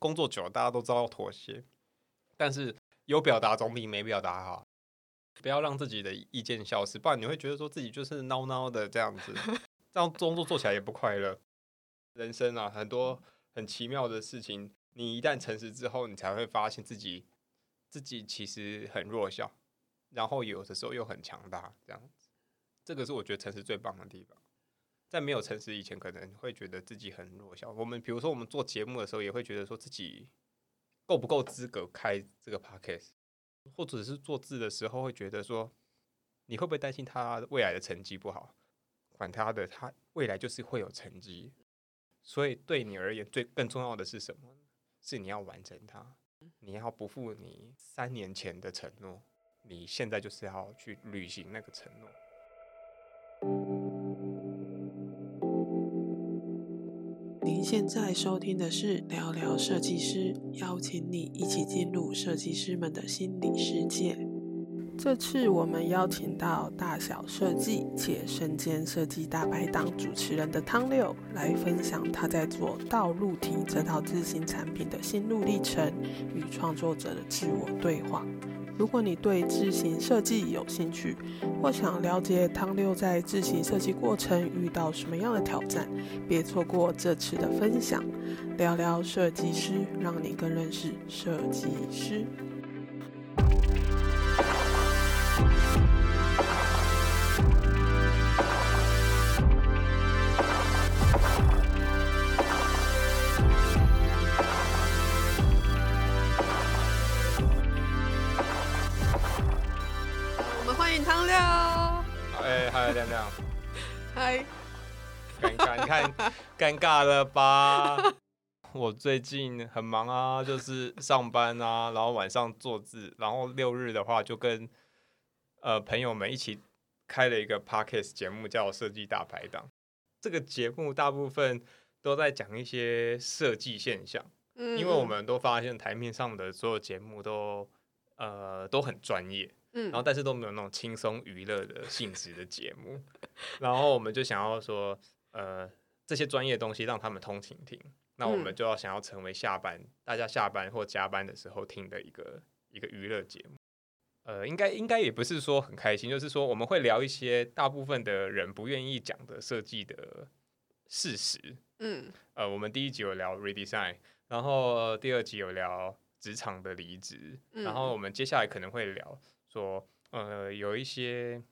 工作久了，大家都知道要妥协，但是有表达总比没表达好。不要让自己的意见消失，不然你会觉得说自己就是孬孬的这样子，这样工作做起来也不快乐。人生啊，很多很奇妙的事情，你一旦诚实之后，你才会发现自己自己其实很弱小，然后有的时候又很强大，这样子。这个是我觉得诚实最棒的地方。在没有诚实以前，可能会觉得自己很弱小。我们比如说，我们做节目的时候，也会觉得说自己够不够资格开这个 podcast。或者是做字的时候，会觉得说，你会不会担心他未来的成绩不好？管他的，他未来就是会有成绩。所以对你而言，最更重要的是什么？是你要完成它，你要不负你三年前的承诺，你现在就是要去履行那个承诺。您现在收听的是聊聊设计师，邀请你一起进入设计师们的心理世界。这次我们邀请到大小设计且身兼设计大排档主持人的汤六，来分享他在做道路题这套自行产品的心路历程与创作者的自我对话。如果你对自行设计有兴趣，或想了解汤六在自行设计过程遇到什么样的挑战，别错过这次的分享。聊聊设计师，让你更认识设计师。亮亮，嗨，尴尬，你看尴尬了吧？我最近很忙啊，就是上班啊，然后晚上做字，然后六日的话就跟呃朋友们一起开了一个 podcast 节目，叫《设计大排档》。这个节目大部分都在讲一些设计现象，嗯，因为我们都发现台面上的所有节目都呃都很专业。嗯，然后但是都没有那种轻松娱乐的性质的节目，然后我们就想要说，呃，这些专业东西让他们通勤听，那我们就要想要成为下班大家下班或加班的时候听的一个一个娱乐节目，呃，应该应该也不是说很开心，就是说我们会聊一些大部分的人不愿意讲的设计的事实，嗯，呃，我们第一集有聊 redesign，然后第二集有聊职场的离职，然后我们接下来可能会聊。说，呃，有一些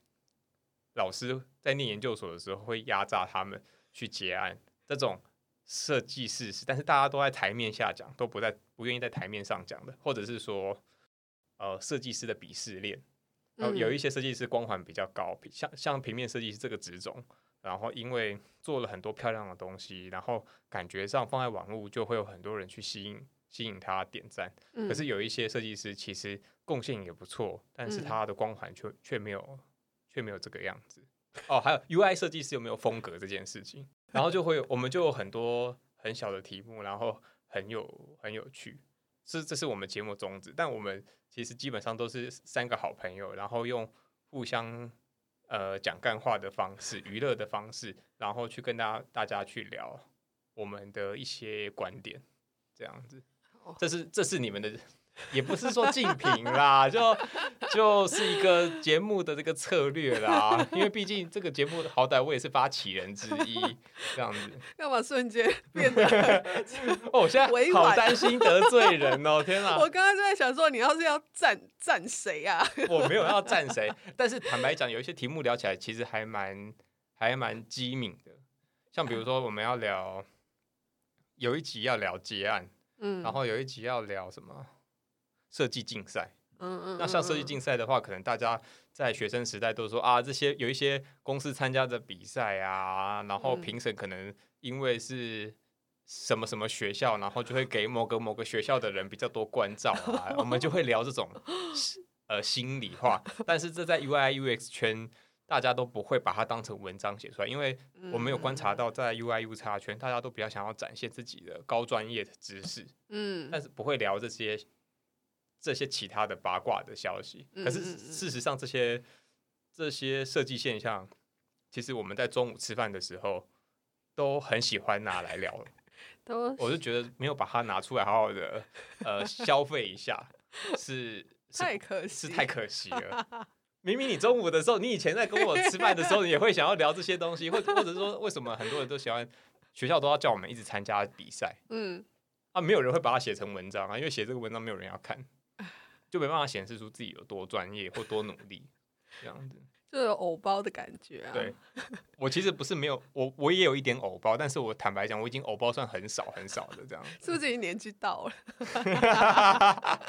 老师在念研究所的时候会压榨他们去结案，这种设计事实，但是大家都在台面下讲，都不在不愿意在台面上讲的，或者是说，呃，设计师的鄙视链，然后有一些设计师光环比较高，像像平面设计师这个职种，然后因为做了很多漂亮的东西，然后感觉上放在网络就会有很多人去吸引。吸引他点赞，可是有一些设计师其实贡献也不错，但是他的光环却却没有却没有这个样子。哦，还有 UI 设计师有没有风格这件事情，然后就会我们就有很多很小的题目，然后很有很有趣，这这是我们节目宗旨。但我们其实基本上都是三个好朋友，然后用互相呃讲干话的方式、娱乐的方式，然后去跟大家大家去聊我们的一些观点，这样子。这是这是你们的，也不是说竞品啦，就就是一个节目的这个策略啦。因为毕竟这个节目好歹我也是发起人之一，这样子。干嘛瞬间变得？哦，我现在好担心得罪人哦！天哪！我刚刚就在想说，你要是要赞赞谁啊？我没有要赞谁，但是坦白讲，有一些题目聊起来其实还蛮还蛮机敏的。像比如说，我们要聊有一集要聊结案。嗯，然后有一集要聊什么设计竞赛，嗯嗯，那像设计竞赛的话，可能大家在学生时代都说啊，这些有一些公司参加的比赛啊，然后评审可能因为是什么什么学校，然后就会给某个某个学校的人比较多关照啊，我们就会聊这种 呃心里话，但是这在 UI UX 圈。大家都不会把它当成文章写出来，因为我们有观察到，在 UI U 叉圈，大家都比较想要展现自己的高专业的知识，嗯，但是不会聊这些这些其他的八卦的消息。可是事实上，这些这些设计现象，其实我们在中午吃饭的时候都很喜欢拿来聊。都我就觉得没有把它拿出来好好的呃消费一下，是是太可惜，是太可惜了。明明你中午的时候，你以前在跟我吃饭的时候，你也会想要聊这些东西，或者或者说为什么很多人都喜欢学校都要叫我们一直参加比赛嗯，啊？没有人会把它写成文章啊，因为写这个文章没有人要看，就没办法显示出自己有多专业或多努力这样子。就有偶包的感觉啊。对，我其实不是没有，我我也有一点偶包，但是我坦白讲，我已经偶包算很少很少的这样。是不是已经年纪到了？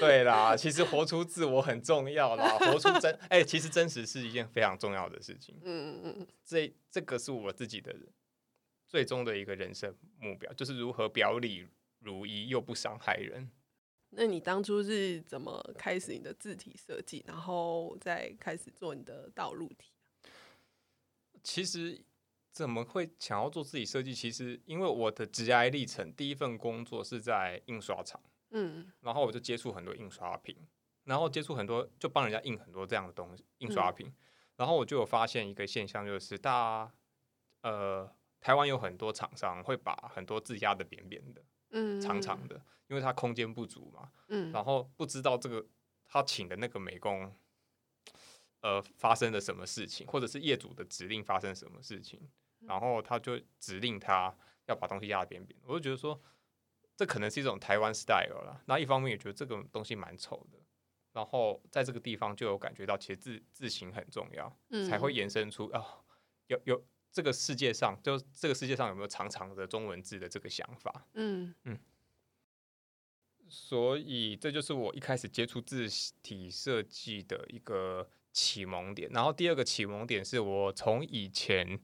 对啦，其实活出自我很重要啦，活出真，哎、其实真实是一件非常重要的事情。嗯嗯嗯，这这个是我自己的最终的一个人生目标，就是如何表里如一又不伤害人。那你当初是怎么开始你的字体设计，然后再开始做你的道路体？其实怎么会想要做自己设计？其实因为我的职业历程，第一份工作是在印刷厂。嗯然后我就接触很多印刷品，然后接触很多就帮人家印很多这样的东西印刷品，然后我就有发现一个现象，就是大家呃台湾有很多厂商会把很多字压的扁扁的、嗯，长长的，因为它空间不足嘛，嗯，然后不知道这个他请的那个美工。呃，发生了什么事情，或者是业主的指令发生什么事情，然后他就指令他要把东西压得扁扁，我就觉得说，这可能是一种台湾 style 啦。那一方面也觉得这个东西蛮丑的，然后在这个地方就有感觉到，其实字字形很重要，嗯才会延伸出啊、有有这个世界上，就这个世界上有没有长长的中文字的这个想法。嗯嗯所以这就是我一开始接触字体设计的一个启蒙点。然后第二个启蒙点是我从以前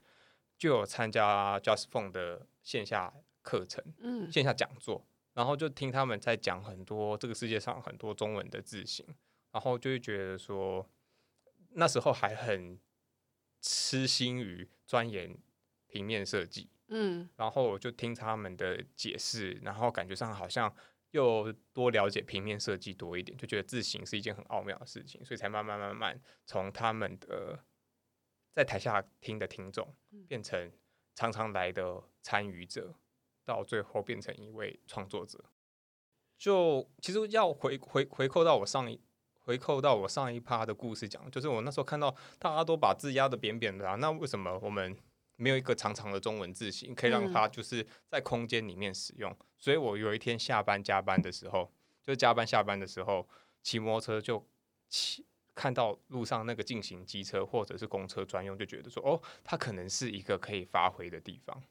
就有参加 Just Phone 的线下课程、嗯线下讲座，然后就听他们在讲很多这个世界上很多中文的字形，然后就会觉得说那时候还很痴心于钻研平面设计。嗯然后我就听他们的解释，然后感觉上好像又多了解平面设计多一点，就觉得字形是一件很奥妙的事情，所以才慢慢慢慢从他们的在台下听的听众，变成常常来的参与者，到最后变成一位创作者。就其实要回回回扣到我上一回扣到我上一趴的故事讲，就是我那时候看到大家都把字压的扁扁的啊，那为什么我们没有一个长长的中文字形，可以让嗯它就是在空间里面使用？所以我有一天下班加班的时候，就加班下班的时候，骑摩托车就骑。看到路上那个进行机车或者是公车专用，就觉得说，哦，它可能是一个可以发挥的地方。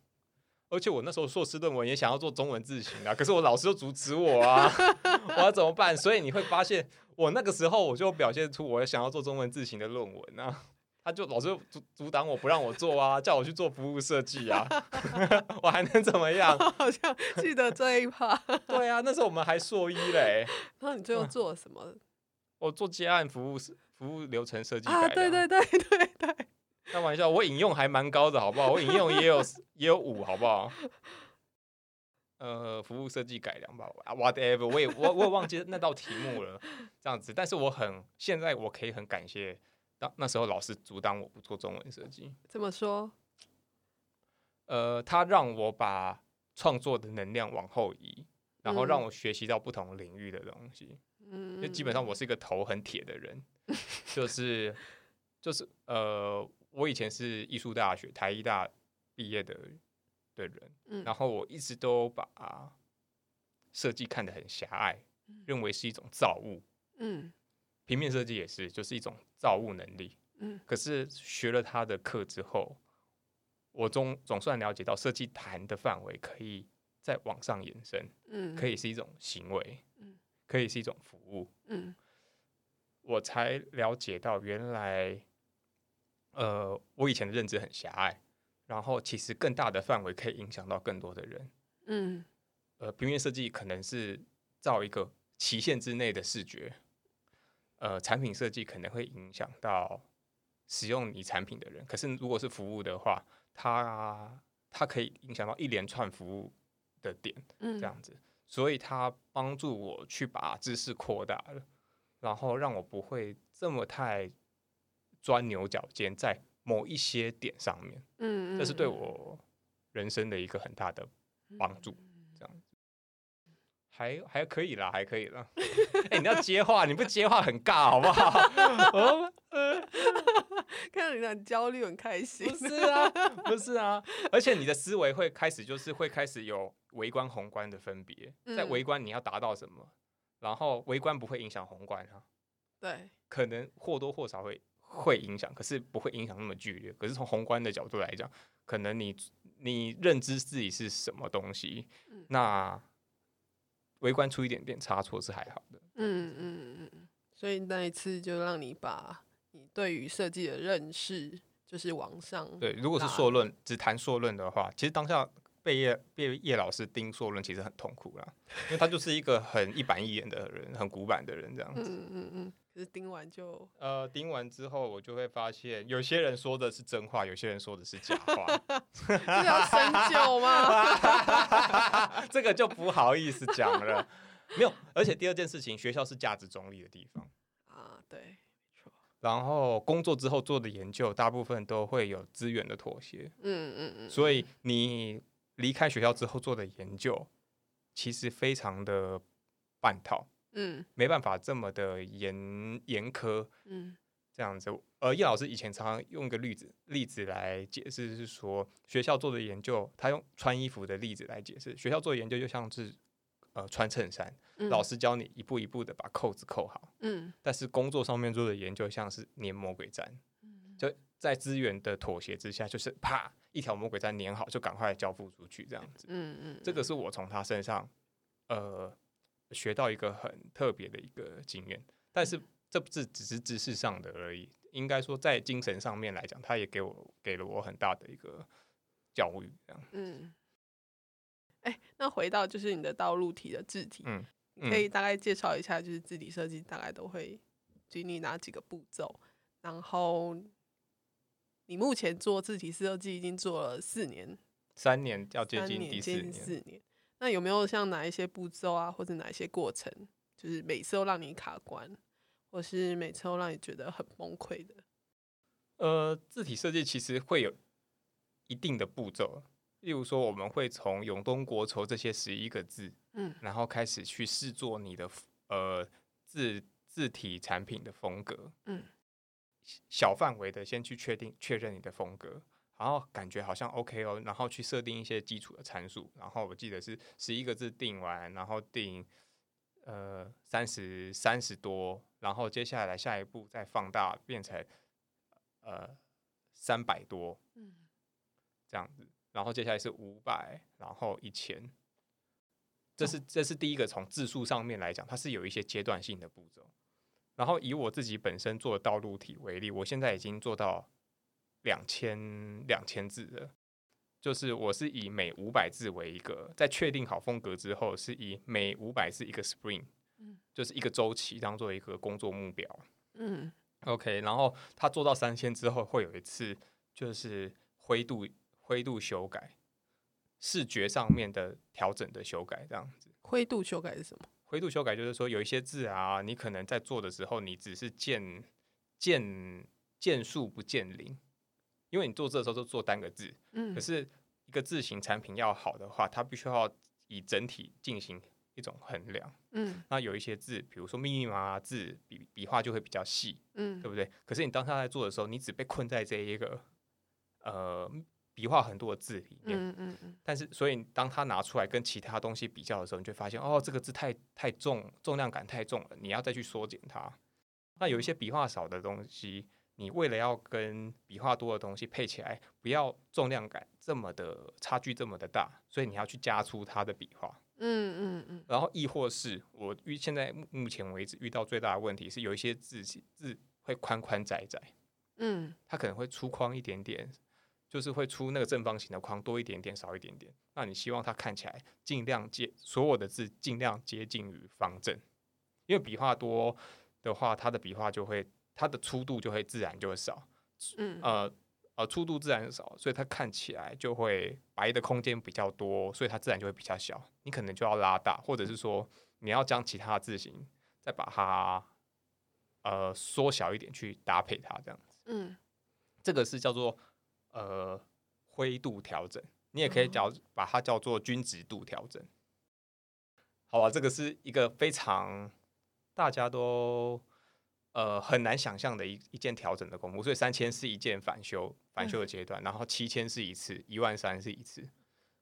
而且我那时候硕士论文也想要做中文字形啊，可是我老师就阻止我啊，我要怎么办？所以你会发现，我那个时候我就表现出我想要做中文字型的论文啊，他就老是阻阻挡我不让我做啊，叫我去做服务设计啊，我还能怎么样？好像记得这一趴。对啊，那时候我们还硕一嘞，那你最后做了什么 我做接案服务服务流程设计啊？对对对 对对，开玩笑，我引用还蛮高的，好不好？我引用也有也有五，好不好？呃，服务设计改良吧啊，whatever，我也我我也忘记那道题目了，这样子。但是我很现在我可以很感谢当那时候老师阻挡我不做中文设计，怎么说？呃，他让我把创作的能量往后移，然后让嗯我学习到不同领域的东西。嗯，就基本上我是一个头很铁的人，就是就是呃，我以前是艺术大学台艺大毕业的的人，嗯。然后我一直都把设计看得很狭隘，认为是一种造物。嗯。平面设计也是，就是一种造物能力。嗯。可是学了他的课之后，我总总算了解到设计谈的范围可以再往上延伸，嗯，可以是一种行为嗯，可以是一种服务。嗯。我才了解到原来，呃，我以前的认知很狭隘，然后其实更大的范围可以影响到更多的人。嗯呃，平面设计可能是造一个期限之内的视觉，呃，产品设计可能会影响到使用你产品的人。可是如果是服务的话，它它可以影响到一连串服务的点。嗯，这样子，所以它帮助我去把知识扩大了，然后让我不会这么太钻牛角尖在某一些点上面，嗯，嗯，这是对嗯我人生的一个很大的帮助，这样子。还还可以啦，还可以啦。哎、你要接话，你不接话很尬，好不好？哦 看到你很焦虑，很开心不。是啊，不是啊，而且你的思维会开始就是会开始有微观宏观的分别，在嗯微观你要达到什么，然后微观不会影响宏观啊，对，可能或多或少会会影响，可是不会影响那么剧烈。可是从宏观的角度来讲，可能你你认知自己是什么东西，嗯那微观出一点点差错是还好的。嗯嗯嗯嗯。所以那一次就让你把你对于设计的认识，就是往上。对，如果是硕论，只谈硕论的话，其实当下被叶被叶老师盯硕论，其实很痛苦啦，因为他就是一个很一板一眼的人，很古板的人这样子。嗯嗯嗯。可是盯完就，呃，盯完之后，我就会发现，有些人说的是真话，有些人说的是假话，这要深究吗？这个就不好意思讲了。没有，而且第二件事情，学校是价值中立的地方。啊，对，没错。然后工作之后做的研究，大部分都会有资源的妥协，嗯嗯嗯。所以你离开学校之后做的研究，其实非常的半套，嗯没办法这么的严严苛嗯这样子。呃，叶老师以前常常用一个例子例子来解释，是说学校做的研究，他用穿衣服的例子来解释，学校做的研究就像是呃穿衬衫，嗯。老师教你一步一步的把扣子扣好。嗯但是工作上面做的研究像是粘魔鬼毡，嗯就在资源的妥协之下，就是啪一条魔鬼毡粘好，就赶快交付出去这样子。嗯嗯，这个是我从他身上呃学到一个很特别的一个经验，但是这不是只是知识上的而已，应该说在精神上面来讲，他也给我给了我很大的一个教育，这样。嗯。哎、那回到就是你的道路题的字体，嗯可以大概介绍一下，就是字体设计大概都会经历哪几个步骤？然后你目前做字体设计已经做了四年，三年要接近第四年接近年，四年，那有没有像哪一些步骤啊，或者哪一些过程，就是每次都让你卡关，或是每次都让你觉得很崩溃的？呃，字体设计其实会有一定的步骤，例如说，我们会从永东国仇这些十一个字，嗯然后开始去试做你的呃字字体产品的风格，嗯，小范围的先去确定确认你的风格，然后感觉好像 OK 哦，然后去设定一些基础的参数，然后我记得是十一个字定完，然后定呃三十三十多，然后接下来下一步再放大变成呃三百多嗯这样子，然后接下来是五百，然后一千。这是这是第一个从字数上面来讲，它是有一些阶段性的步骤。然后以我自己本身做的道路体为例，我现在已经做到两千两千字的。就是我是以每五百字为一个，在确定好风格之后，是以每五百字一个 spring，嗯就是一个周期当做一个工作目标。嗯 OK，然后他做到三千之后，会有一次就是灰度灰度修改，视觉上面的调整的修改，这样子。灰度修改是什么？灰度修改就是说，有一些字啊，你可能在做的时候，你只是见见见数不见零，因为你做字的时候都做单个字，嗯可是一个字形产品要好的话，它必须要以整体进行一种衡量。嗯那有一些字，比如说密密麻麻字，笔笔画就会比较细，嗯对不对？可是你当他在做的时候，你只被困在这一个呃笔画很多的字里面。嗯嗯嗯但是，所以当他拿出来跟其他东西比较的时候，你就会发现，哦，这个字太太重，重量感太重了，你要再去缩减它。那有一些笔画少的东西，你为了要跟笔画多的东西配起来，不要重量感这么的差距这么的大，所以你要去加粗它的笔画。嗯嗯嗯然后亦或是我遇现在目目前为止遇到最大的问题是，有一些字字会宽宽窄窄，嗯它可能会粗框一点点，就是会出那个正方形的框多一点点，少一点点。那你希望它看起来尽量接所有的字尽量接近于方正，因为笔画多的话，它的笔画就会它的粗度就会自然就会少，嗯呃呃粗度自然少，所以它看起来就会白的空间比较多，所以它自然就会比较小。你可能就要拉大，或者是说你要将其他的字形再把它呃缩小一点去搭配它这样子。嗯这个是叫做呃灰度调整。你也可以叫把它叫做均值度调整。好吧，这个是一个非常大家都呃很难想象的一一件调整的功夫，所以三千是一件返修返修的阶段，然后七千是一次，一万三是一次，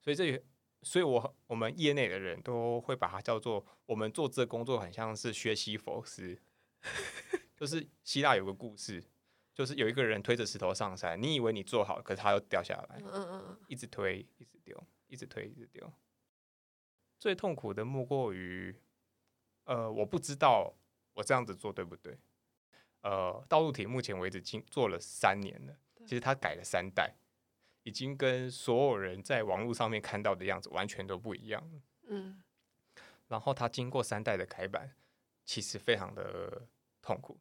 所以这所以我我们业内的人都会把它叫做我们做这工作很像是学习佛斯，就是希腊有个故事。就是有一个人推着石头上山，你以为你做好，可是他又掉下来，嗯嗯嗯，一直推，一直丢，一直推，一直丢。最痛苦的莫过于，呃，我不知道我这样子做对不对。呃，道路体目前为止经做了三年了，其实他改了三代，已经跟所有人在网络上面看到的样子完全都不一样了。嗯，然后他经过三代的改版，其实非常的痛苦。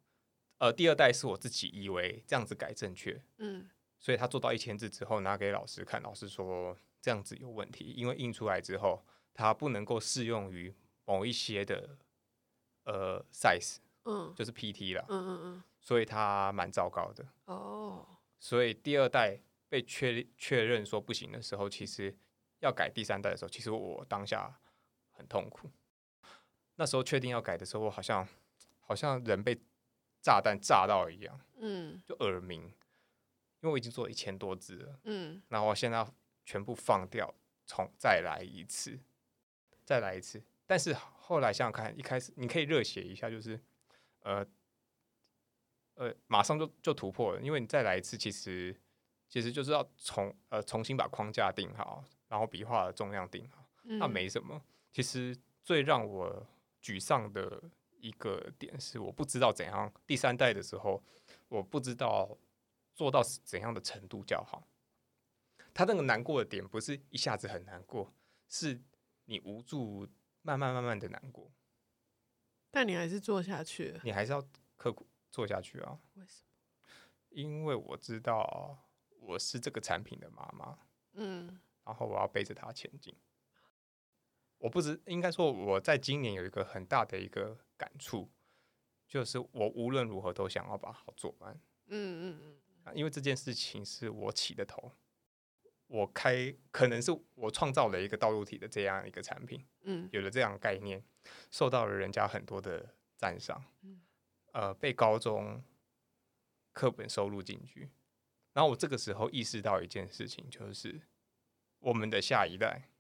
呃，第二代是我自己以为这样子改正确，嗯，所以他做到一千字之后拿给老师看，老师说这样子有问题，因为印出来之后它不能够适用于某一些的呃 size，嗯，就是 PT 了，嗯嗯嗯，所以它蛮糟糕的哦。所以第二代被确确认说不行的时候，其实要改第三代的时候，其实我当下很痛苦。那时候确定要改的时候，我好像好像人被。炸弹炸到一样，嗯，就耳鸣，因为我已经做了一千多只了，嗯，然后我现在全部放掉，重再来一次，再来一次。但是后来想想看，一开始你可以热血一下，就是，呃，呃，马上就就突破了，因为你再来一次，其实其实就是要重呃重新把框架定好，然后笔画的重量定好，那没什么。其实最让我沮丧的。一个点是我不知道怎样第三代的时候，我不知道做到怎样的程度较好。他那个难过的点不是一下子很难过，是你无助，慢慢慢慢的难过。但你还是做下去，你还是要刻苦做下去啊？为什么？因为我知道我是这个产品的妈妈，嗯，然后我要背着它前进。我不知应该说，我在今年有一个很大的一个感触，就是我无论如何都想要把好做完。嗯嗯嗯，因为这件事情是我起的头，我开可能是我创造了一个道路体的这样一个产品，嗯，有了这样概念，受到了人家很多的赞赏，嗯，呃，被高中课本收录进去，然后我这个时候意识到一件事情，就是我们的下一代。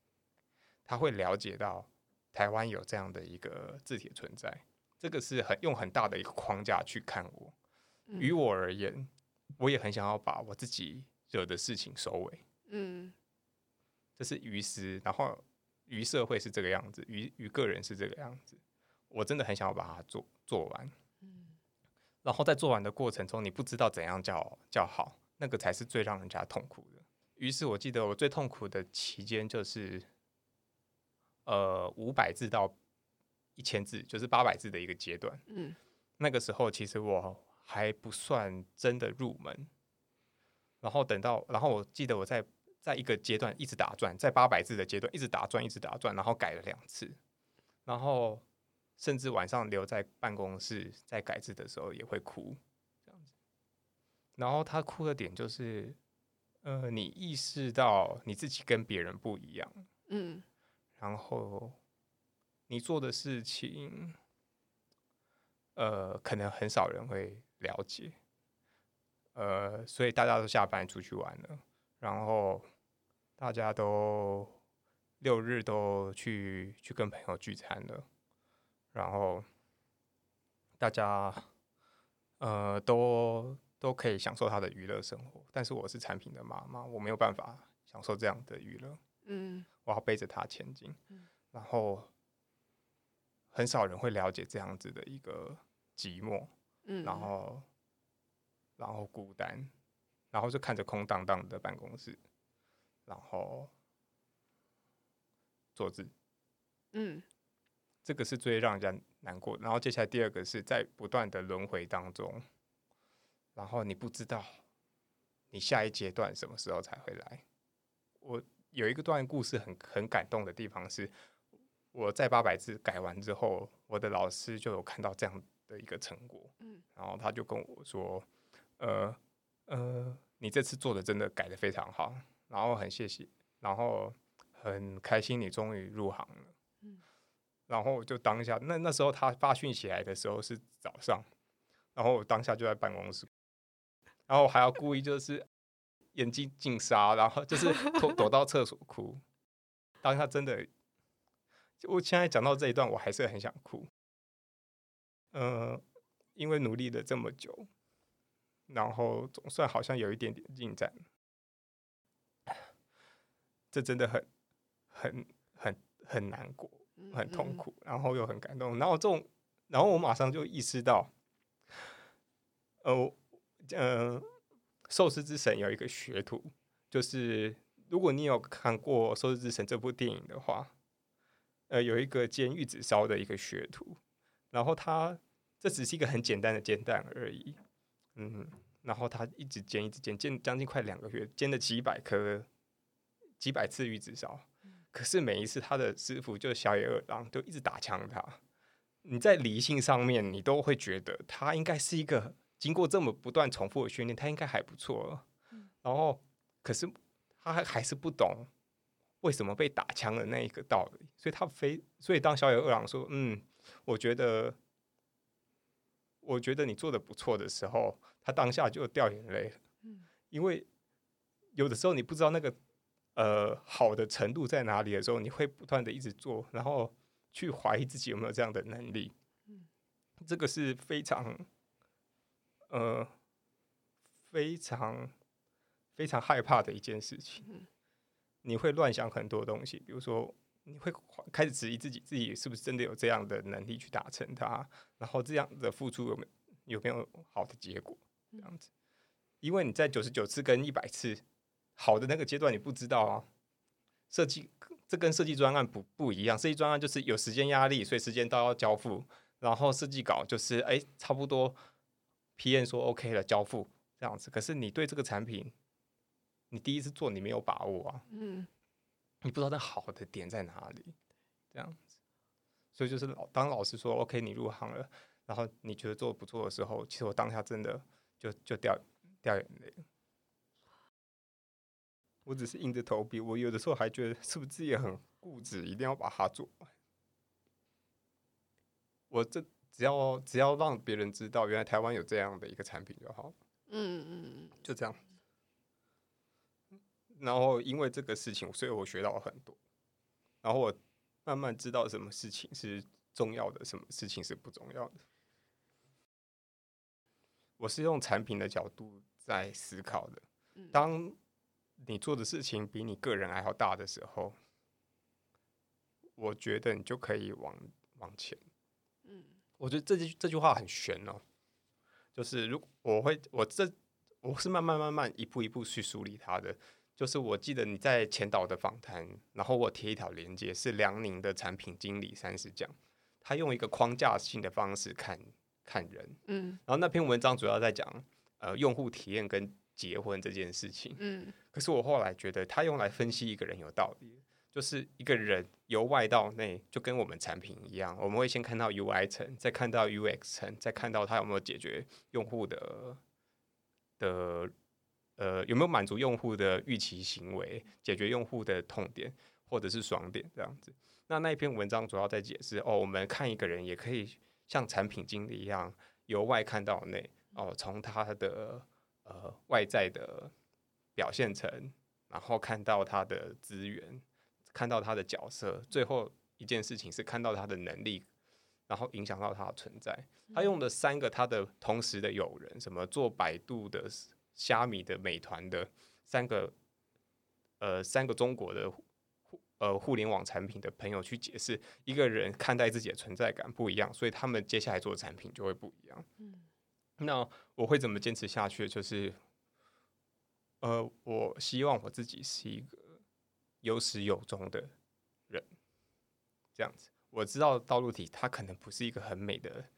他会了解到台湾有这样的一个字体存在，这个是很用很大的一个框架去看我。于我而言，我也很想要把我自己惹的事情收尾。嗯，这是于私，然后于社会是这个样子，于于个人是这个样子。我真的很想要把它做做完。嗯，然后在做完的过程中，你不知道怎样叫叫好，那个才是最让人家痛苦的。于是我记得我最痛苦的期间就是。呃，五百字到一千字，就是八百字的一个阶段。嗯，那个时候其实我还不算真的入门。然后等到，然后我记得我在在一个阶段一直打转，在八百字的阶段一直打转，一直打转，然后改了两次。然后甚至晚上留在办公室在改字的时候也会哭，这样子。然后他哭的点就是，呃，你意识到你自己跟别人不一样。嗯。然后你做的事情，呃，可能很少人会了解，呃，所以大家都下班出去玩了，然后大家都六日都去去跟朋友聚餐了，然后大家呃都都可以享受他的娱乐生活，但是我是产品的妈妈，我没有办法享受这样的娱乐。嗯，我要背着他前进，然后很少人会了解这样子的一个寂寞，嗯，然后然后孤单，然后就看着空荡荡的办公室，然后做字，嗯，这个是最让人家难过。然后接下来第二个是在不断的轮回当中，然后你不知道你下一阶段什么时候才会来，我。有一个段故事很很感动的地方是，我在八百字改完之后，我的老师就有看到这样的一个成果，嗯，然后他就跟我说，呃呃，你这次做的真的改的非常好，然后很谢谢然后很开心你终于入行了，然后就当下那那时候他发讯息来的时候是早上，然后我当下就在办公室，然后还要故意就是眼睛进沙，然后就是躲躲到厕所哭，当下真的，我现在讲到这一段，我还是很想哭，嗯，因为努力了这么久，然后总算好像有一点点进展。这真的很、很、很、很难过，很痛苦，然后又很感动。然后这种，然后我马上就意识到，呃，呃，寿司之神有一个学徒，就是如果你有看过《寿司之神》这部电影的话，呃，有一个煎玉子烧的一个学徒，然后他这只是一个很简单的煎蛋而已，嗯，然后他一直煎，一直煎，煎将近快两个月，煎了几百颗。几百次鱼子烧，可是每一次他的师傅就是小野二郎，就一直打枪他。你在理性上面，你都会觉得他应该是一个经过这么不断重复的训练，他应该还不错了。然后，可是他还还是不懂为什么被打枪的那一个道理，所以他非所以当小野二郎说：“嗯，我觉得，我觉得你做的不错的时候，他当下就掉眼泪。嗯，因为有的时候你不知道那个。”呃，好的程度在哪里的时候，你会不断的一直做，然后去怀疑自己有没有这样的能力。嗯，这个是非常，呃，非常非常害怕的一件事情。嗯，你会乱想很多东西，比如说你会开始质疑自己，自己是不是真的有这样的能力去达成它，然后这样的付出有没有没有好的结果？这样子，因为你在九十九次跟一百次。好的那个阶段你不知道啊，设计这跟设计专案不不一样，设计专案就是有时间压力，所以时间到要交付，然后设计稿就是哎差不多，PM 说 OK 了交付这样子。可是你对这个产品，你第一次做你没有把握啊，嗯，你不知道那好的点在哪里，这样子，所以就是老当老师说 OK 你入行了，然后你觉得做的不错的时候，其实我当下真的就就掉掉眼泪。我只是硬着头皮，我有的时候还觉得是不是自己很固执，一定要把它做完。我这只要只要让别人知道，原来台湾有这样的一个产品就好。嗯嗯嗯，就这样。然后因为这个事情，所以我学到了很多。然后我慢慢知道什么事情是重要的，什么事情是不重要的。我是用产品的角度在思考的。当你做的事情比你个人还要大的时候，我觉得你就可以往往前。嗯，我觉得这句这句话很悬哦，就是如我会我这我是慢慢慢慢一步一步去梳理它的。就是我记得你在前导的访谈，然后我贴一条链接，是梁宁的产品经理三十讲，他用一个框架性的方式看看人。嗯，然后那篇文章主要在讲呃用户体验跟。结婚这件事情，嗯，可是我后来觉得，他用来分析一个人有道理，就是一个人由外到内，就跟我们产品一样，我们会先看到 UI 层，再看到 UX 层，再看到他有没有解决用户的的呃有没有满足用户的预期行为，解决用户的痛点或者是爽点这样子。那那一篇文章主要在解释，哦，我们看一个人也可以像产品经理一样，由外看到内，哦，从他的。呃，外在的表现层，然后看到他的资源，看到他的角色，最后一件事情是看到他的能力，然后影响到他的存在。他用的三个他的同时的友人，什么做百度的、虾米的、美团的三个，呃，三个中国的互呃互联网产品的朋友去解释，一个人看待自己的存在感不一样，所以他们接下来做的产品就会不一样。嗯。那我会怎么坚持下去？就是，呃，我希望我自己是一个有始有终的人，这样子。我知道道路体它可能不是一个很美的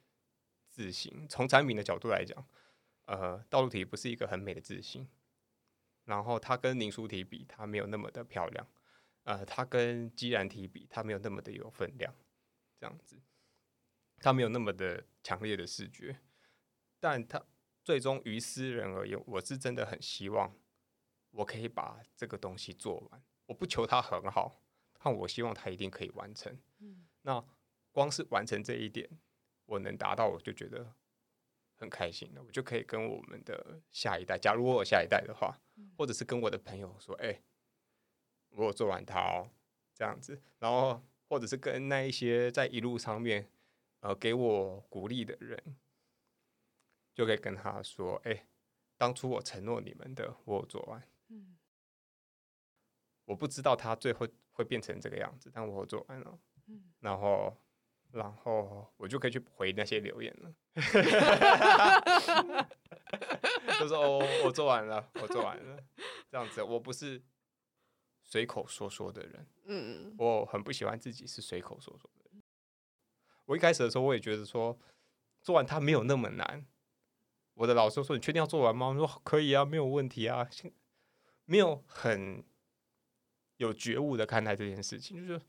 字形，从产品的角度来讲，呃，道路体不是一个很美的字形。然后它跟凝书体比，它没有那么的漂亮。呃，它跟基然体比，它没有那么的有分量，这样子，它没有那么的强烈的视觉。但它最终于私人而言，我是真的很希望我可以把这个东西做完，我不求它很好，但我希望他一定可以完成。嗯那光是完成这一点，我能达到，我就觉得很开心了。我就可以跟我们的下一代，假如我有下一代的话，或者是跟我的朋友说：“哎、我有做完它哦。”这样子，然后或者是跟那一些在一路上面呃给我鼓励的人，就可以跟他说：“哎、当初我承诺你们的，我有做完。”嗯我不知道他最后会变成这个样子，但我做完了。嗯然后，然后我就可以去回那些留言了，就说哦，我做完了，我做完了，这样子。我不是随口说说的人，嗯我很不喜欢自己是随口说说的人。我一开始的时候，我也觉得说做完它没有那么难。我的老师说：“你确定要做完吗？”我说：“可以啊，没有问题啊。”现没有很有觉悟的看待这件事情，就是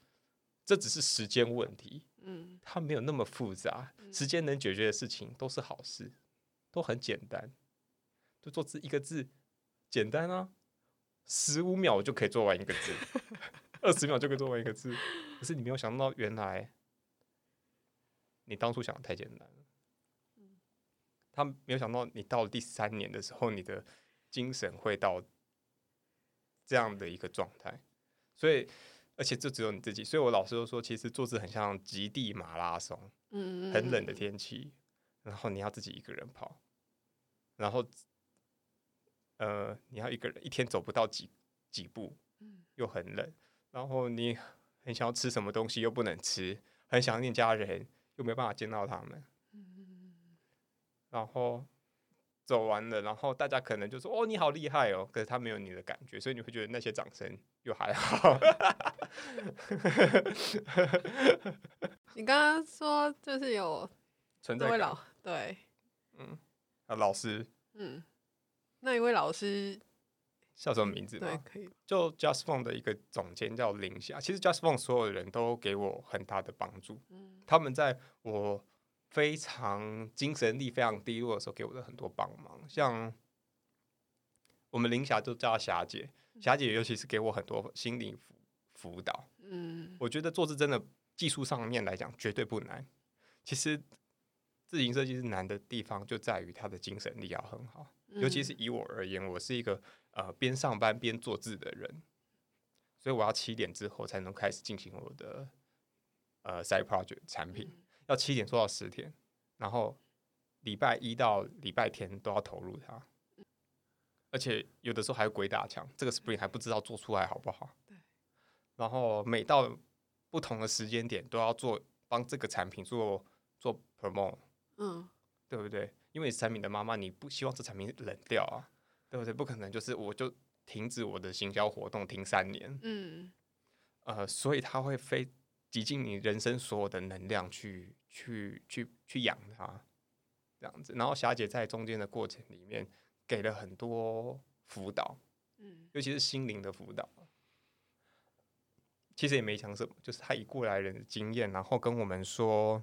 这只是时间问题，嗯它没有那么复杂。时间能解决的事情都是好事，都很简单。就做字一个字，简单啊，十五秒就可以做完一个字，二十秒就可以做完一个字。可是你没有想到，原来你当初想的太简单了。他没有想到，你到了第三年的时候，你的精神会到这样的一个状态。所以，而且这只有你自己。所以我老师都说，其实坐姿很像极地马拉松。嗯，很冷的天气，然后你要自己一个人跑，然后呃，你要一个人一天走不到几几步，又很冷，然后你很想要吃什么东西又不能吃，很想念家人又没办法见到他们，然后走完了，然后大家可能就说：“哦，你好厉害哦！”可是他没有你的感觉，所以你会觉得那些掌声又还好。你刚刚说就是有存在老对，啊，老师嗯，那一位老师叫什么名字对吗？可以，就 Just Phone 的一个总监叫林霞，其实 Just Phone 所有的人都给我很大的帮助，嗯他们在我非常精神力非常低落的时候给我的很多帮忙，像我们林霞就叫她霞姐，霞姐尤其是给我很多心理辅辅导，嗯。我觉得做字真的技术上面来讲绝对不难，其实自行设计师难的地方就在于他的精神力要很好。尤其是以我而言，我是一个呃边上班边做字的人，所以我要七点之后才能开始进行我的呃 side project 产品，要七点做到十点，然后礼拜一到礼拜天都要投入它，而且有的时候还有鬼打墙，这个 spring 还不知道做出来好不好。然后每到不同的时间点都要做帮这个产品做做 promote，嗯对不对？因为产品的妈妈，你不希望这产品冷掉啊，对不对？不可能就是我就停止我的行销活动停三年，嗯呃，所以他会非挤进你人生所有的能量去去去去养它，这样子。然后霞姐在中间的过程里面给了很多辅导，嗯尤其是心灵的辅导。其实也没讲什么，就是他以过来人的经验，然后跟我们说，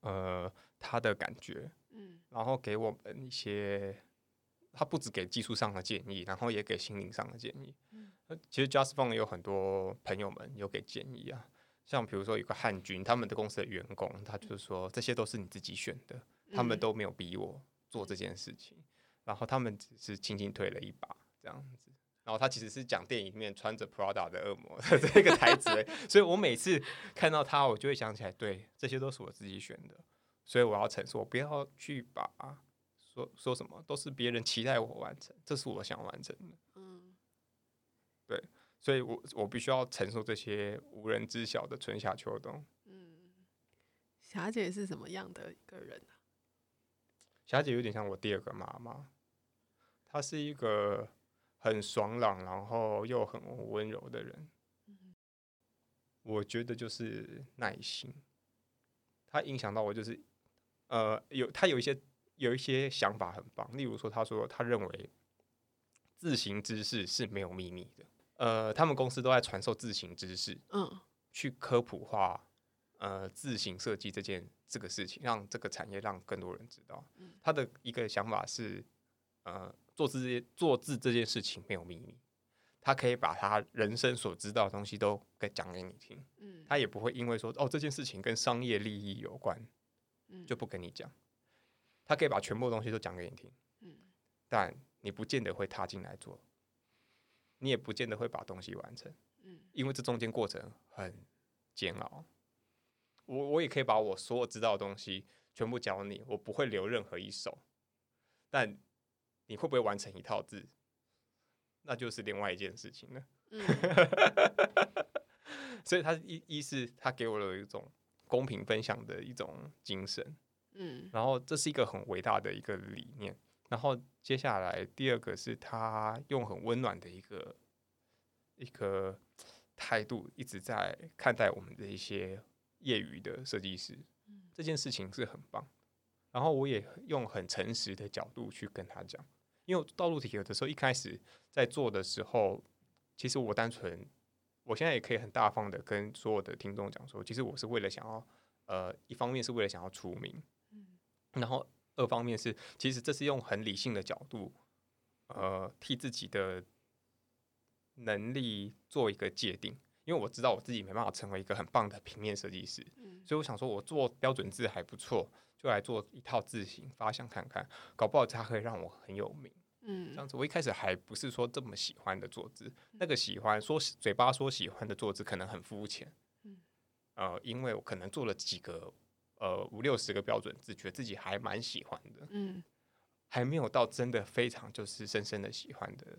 呃，他的感觉，嗯然后给我们一些，他不止给技术上的建议，然后也给心灵上的建议。呃其实 Just Phone 有很多朋友们有给建议啊，像比如说有个汉军，他们的公司的员工，他就是说这些都是你自己选的，他们嗯。都没有逼我做这件事情，然后他们只是轻轻推了一把这样子。然后他其实是讲电影里面穿着 Prada 的恶魔的这个台词，所以我每次看到他，我就会想起来，对，这些都是我自己选的，所以我要承受，我不要去把说说什么都是别人期待我完成，这是我想完成的，嗯所以我我必须要承受这些无人知晓的春夏秋冬。嗯，霞姐是什么样的一个人啊？霞姐有点像我第二个妈妈，她是一个很爽朗，然后又很温柔的人。嗯我觉得就是耐心，她影响到我，就是呃，有她有一些有一些想法很棒，例如说，她说她认为自行之事是没有秘密的，呃，他们公司都在传授自行知识，嗯。去科普化呃自行设计这件这个事情，让这个产业让更多人知道。他的一个想法是，呃，做字做字这件事情没有秘密，他可以把他人生所知道的东西都给讲给你听，嗯他也不会因为说哦这件事情跟商业利益有关嗯就不跟你讲，他可以把全部东西都讲给你听，嗯。但你不见得会踏进来做，你也不见得会把东西完成，嗯因为这中间过程很煎熬。我我也可以把我所有知道的东西全部教你，我不会留任何一手，但你会不会完成一套字，那就是另外一件事情了。嗯 所以他一一是他给我了一种公平分享的一种精神，嗯然后这是一个很伟大的一个理念。然后接下来第二个是他用很温暖的一个一个态度，一直在看待我们的一些业余的设计师，这件事情是很棒。然后我也用很诚实的角度去跟他讲，因为道路体有的时候一开始在做的时候，其实我单纯，我现在也可以很大方的跟所有的听众讲说，其实我是为了想要，呃，一方面是为了想要出名，然后二方面是其实这是用很理性的角度，呃，替自己的能力做一个界定，因为我知道我自己没办法成为一个很棒的平面设计师，所以我想说我做标准字还不错，就来做一套字型发想看看，搞不好它可以让我很有名。嗯这嗯样子，我一开始还不是说这么喜欢的坐姿，那个喜欢说嘴巴说喜欢的坐姿可能很肤浅，嗯呃，因为我可能做了几个呃五六十个标准字，觉得自己还蛮喜欢的，嗯还没有到真的非常就是深深的喜欢的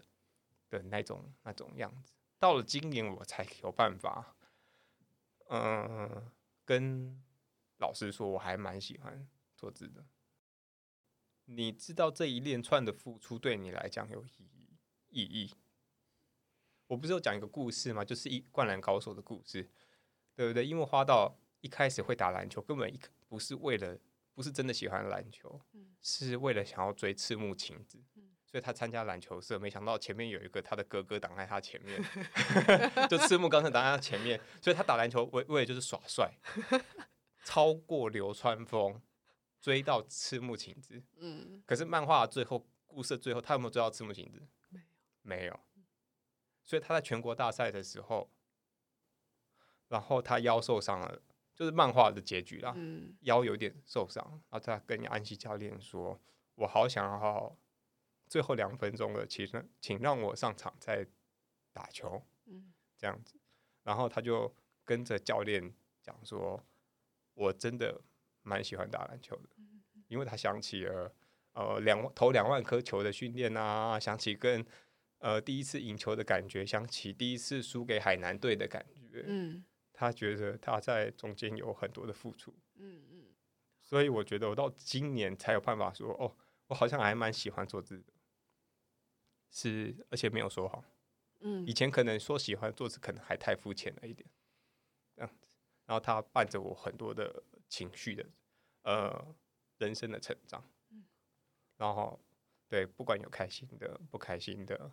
的那种那种样子。到了今年，我才有办法，嗯、跟老师说，我还蛮喜欢做字的。你知道这一连串的付出对你来讲有意义意义？我不是有讲一个故事吗？就是一灌篮高手的故事，对不对？因为花道一开始会打篮球，根本一不是为了，不是真的喜欢篮球，是为了想要追赤木晴子，所以他参加篮球社，没想到前面有一个他的哥哥挡在他前面，就赤木刚才挡在他前面，所以他打篮球为为了就是耍帅，超过流川枫，追到赤木晴子。嗯可是漫画最后故事最后，他有没有追到赤木晴子？没有。没有。所以他在全国大赛的时候，然后他腰受伤了，就是漫画的结局啦。嗯腰有点受伤，然后他跟安西教练说：“我好想要最后两分钟了，请让请让我上场再打球。”嗯这样子，然后他就跟着教练讲说：“我真的蛮喜欢打篮球的，因为他想起了呃两万投两万颗球的训练啊，想起跟呃第一次赢球的感觉，想起第一次输给海南队的感觉，嗯他觉得他在中间有很多的付出。”嗯嗯所以我觉得我到今年才有办法说，哦，我好像还蛮喜欢做字的，是而且没有说谎。嗯以前可能说喜欢做字，可能还太肤浅了一点，这样子。然后他伴着我很多的情绪的，呃，人生的成长。然后对，不管有开心的、不开心的，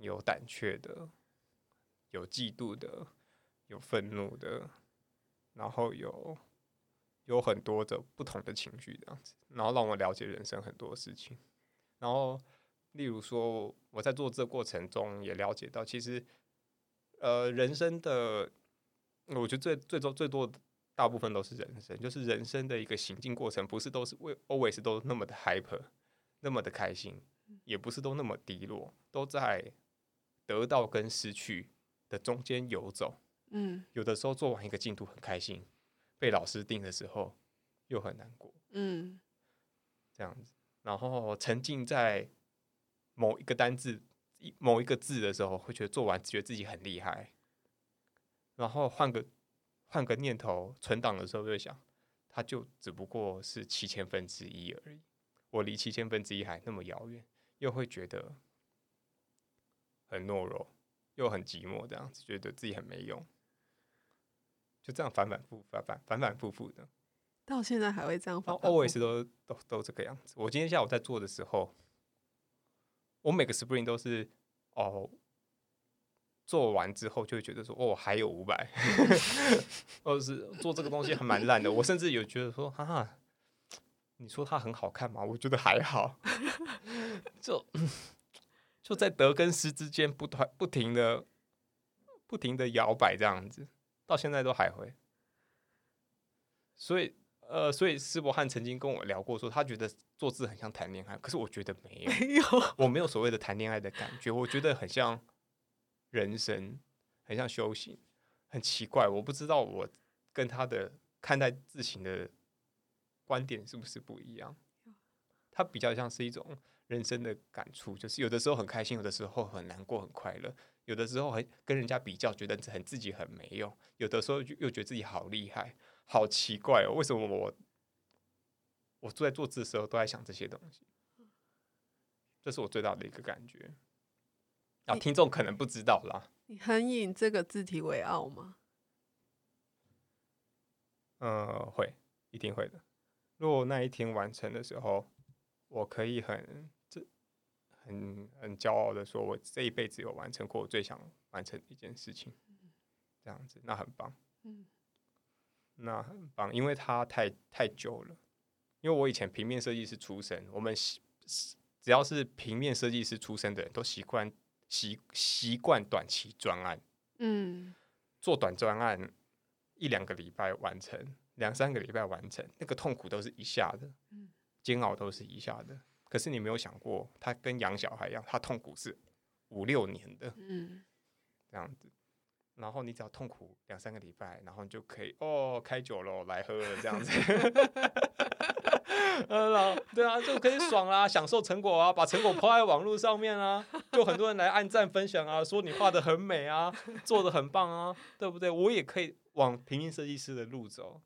有胆怯的，有嫉妒的，有愤怒的，然后有有很多的不同的情绪这样子，然后让我了解人生很多事情。然后，例如说我在做这过程中也了解到，其实呃人生的，我觉得最最多最多的大部分都是人生，就是人生的一个行进过程，不是都是为 always 都那么的 hyper，那么的开心，也不是都那么低落，都在得到跟失去的中间游走。嗯有的时候做完一个进度很开心，被老师定的时候又很难过，嗯这样子。然后沉浸在某一个单字、某一个字的时候，会觉得做完觉得自己很厉害。然后换个换个念头，存档的时候就会想，它就只不过是七千分之一而已，我离七千分之一还那么遥远，又会觉得很懦弱，又很寂寞，这样子觉得自己很没用，就这样反反复反反反反复复的。到现在还会这样 always 都都都这个样子。我今天下午在做的时候，我每个 spring 都是哦，做完之后就会觉得说，哦，还有五百，或者是做这个东西还蛮烂的。我甚至有觉得说，哈哈，你说它很好看吗？我觉得还好，就就在得跟失之间不断不停的不停的摇摆这样子，到现在都还会。所以呃，所以施伯汉曾经跟我聊过，说他觉得做字很像谈恋爱，可是我觉得没有，没有，我没有所谓的谈恋爱的感觉，我觉得很像人生，很像修行，很奇怪，我不知道我跟他的看待字形的观点是不是不一样。他比较像是一种人生的感触，就是有的时候很开心，有的时候很难过、很快乐，有的时候很跟人家比较，觉得很自己很没用，有的时候又觉得自己好厉害，好奇怪哦，为什么我我坐在坐字的时候都在想这些东西？这是我最大的一个感觉。啊，听众可能不知道啦。你很以这个字体为傲吗？嗯，会，一定会的。如果那一天完成的时候，我可以很这很很骄傲的说，我这一辈子有完成过我最想完成的一件事情，这样子，那很棒，嗯，那很棒，因为它太太久了。因为我以前平面设计师出身，我们习只要是平面设计师出身的人都习惯习习惯短期专案，嗯，做短专案一两个礼拜完成，两三个礼拜完成，那个痛苦都是一下的，嗯煎熬都是一下的。可是你没有想过，他跟养小孩一样，他痛苦是五六年的嗯，这样子。然后你只要痛苦两三个礼拜，然后你就可以哦开酒了来喝了这样子。嗯，然后对啊，就可以爽啦，享受成果啊，把成果抛在网络上面啊，就很多人来按赞分享啊，说你画的很美啊，做的很棒啊，对不对？我也可以往平面设计师的路走，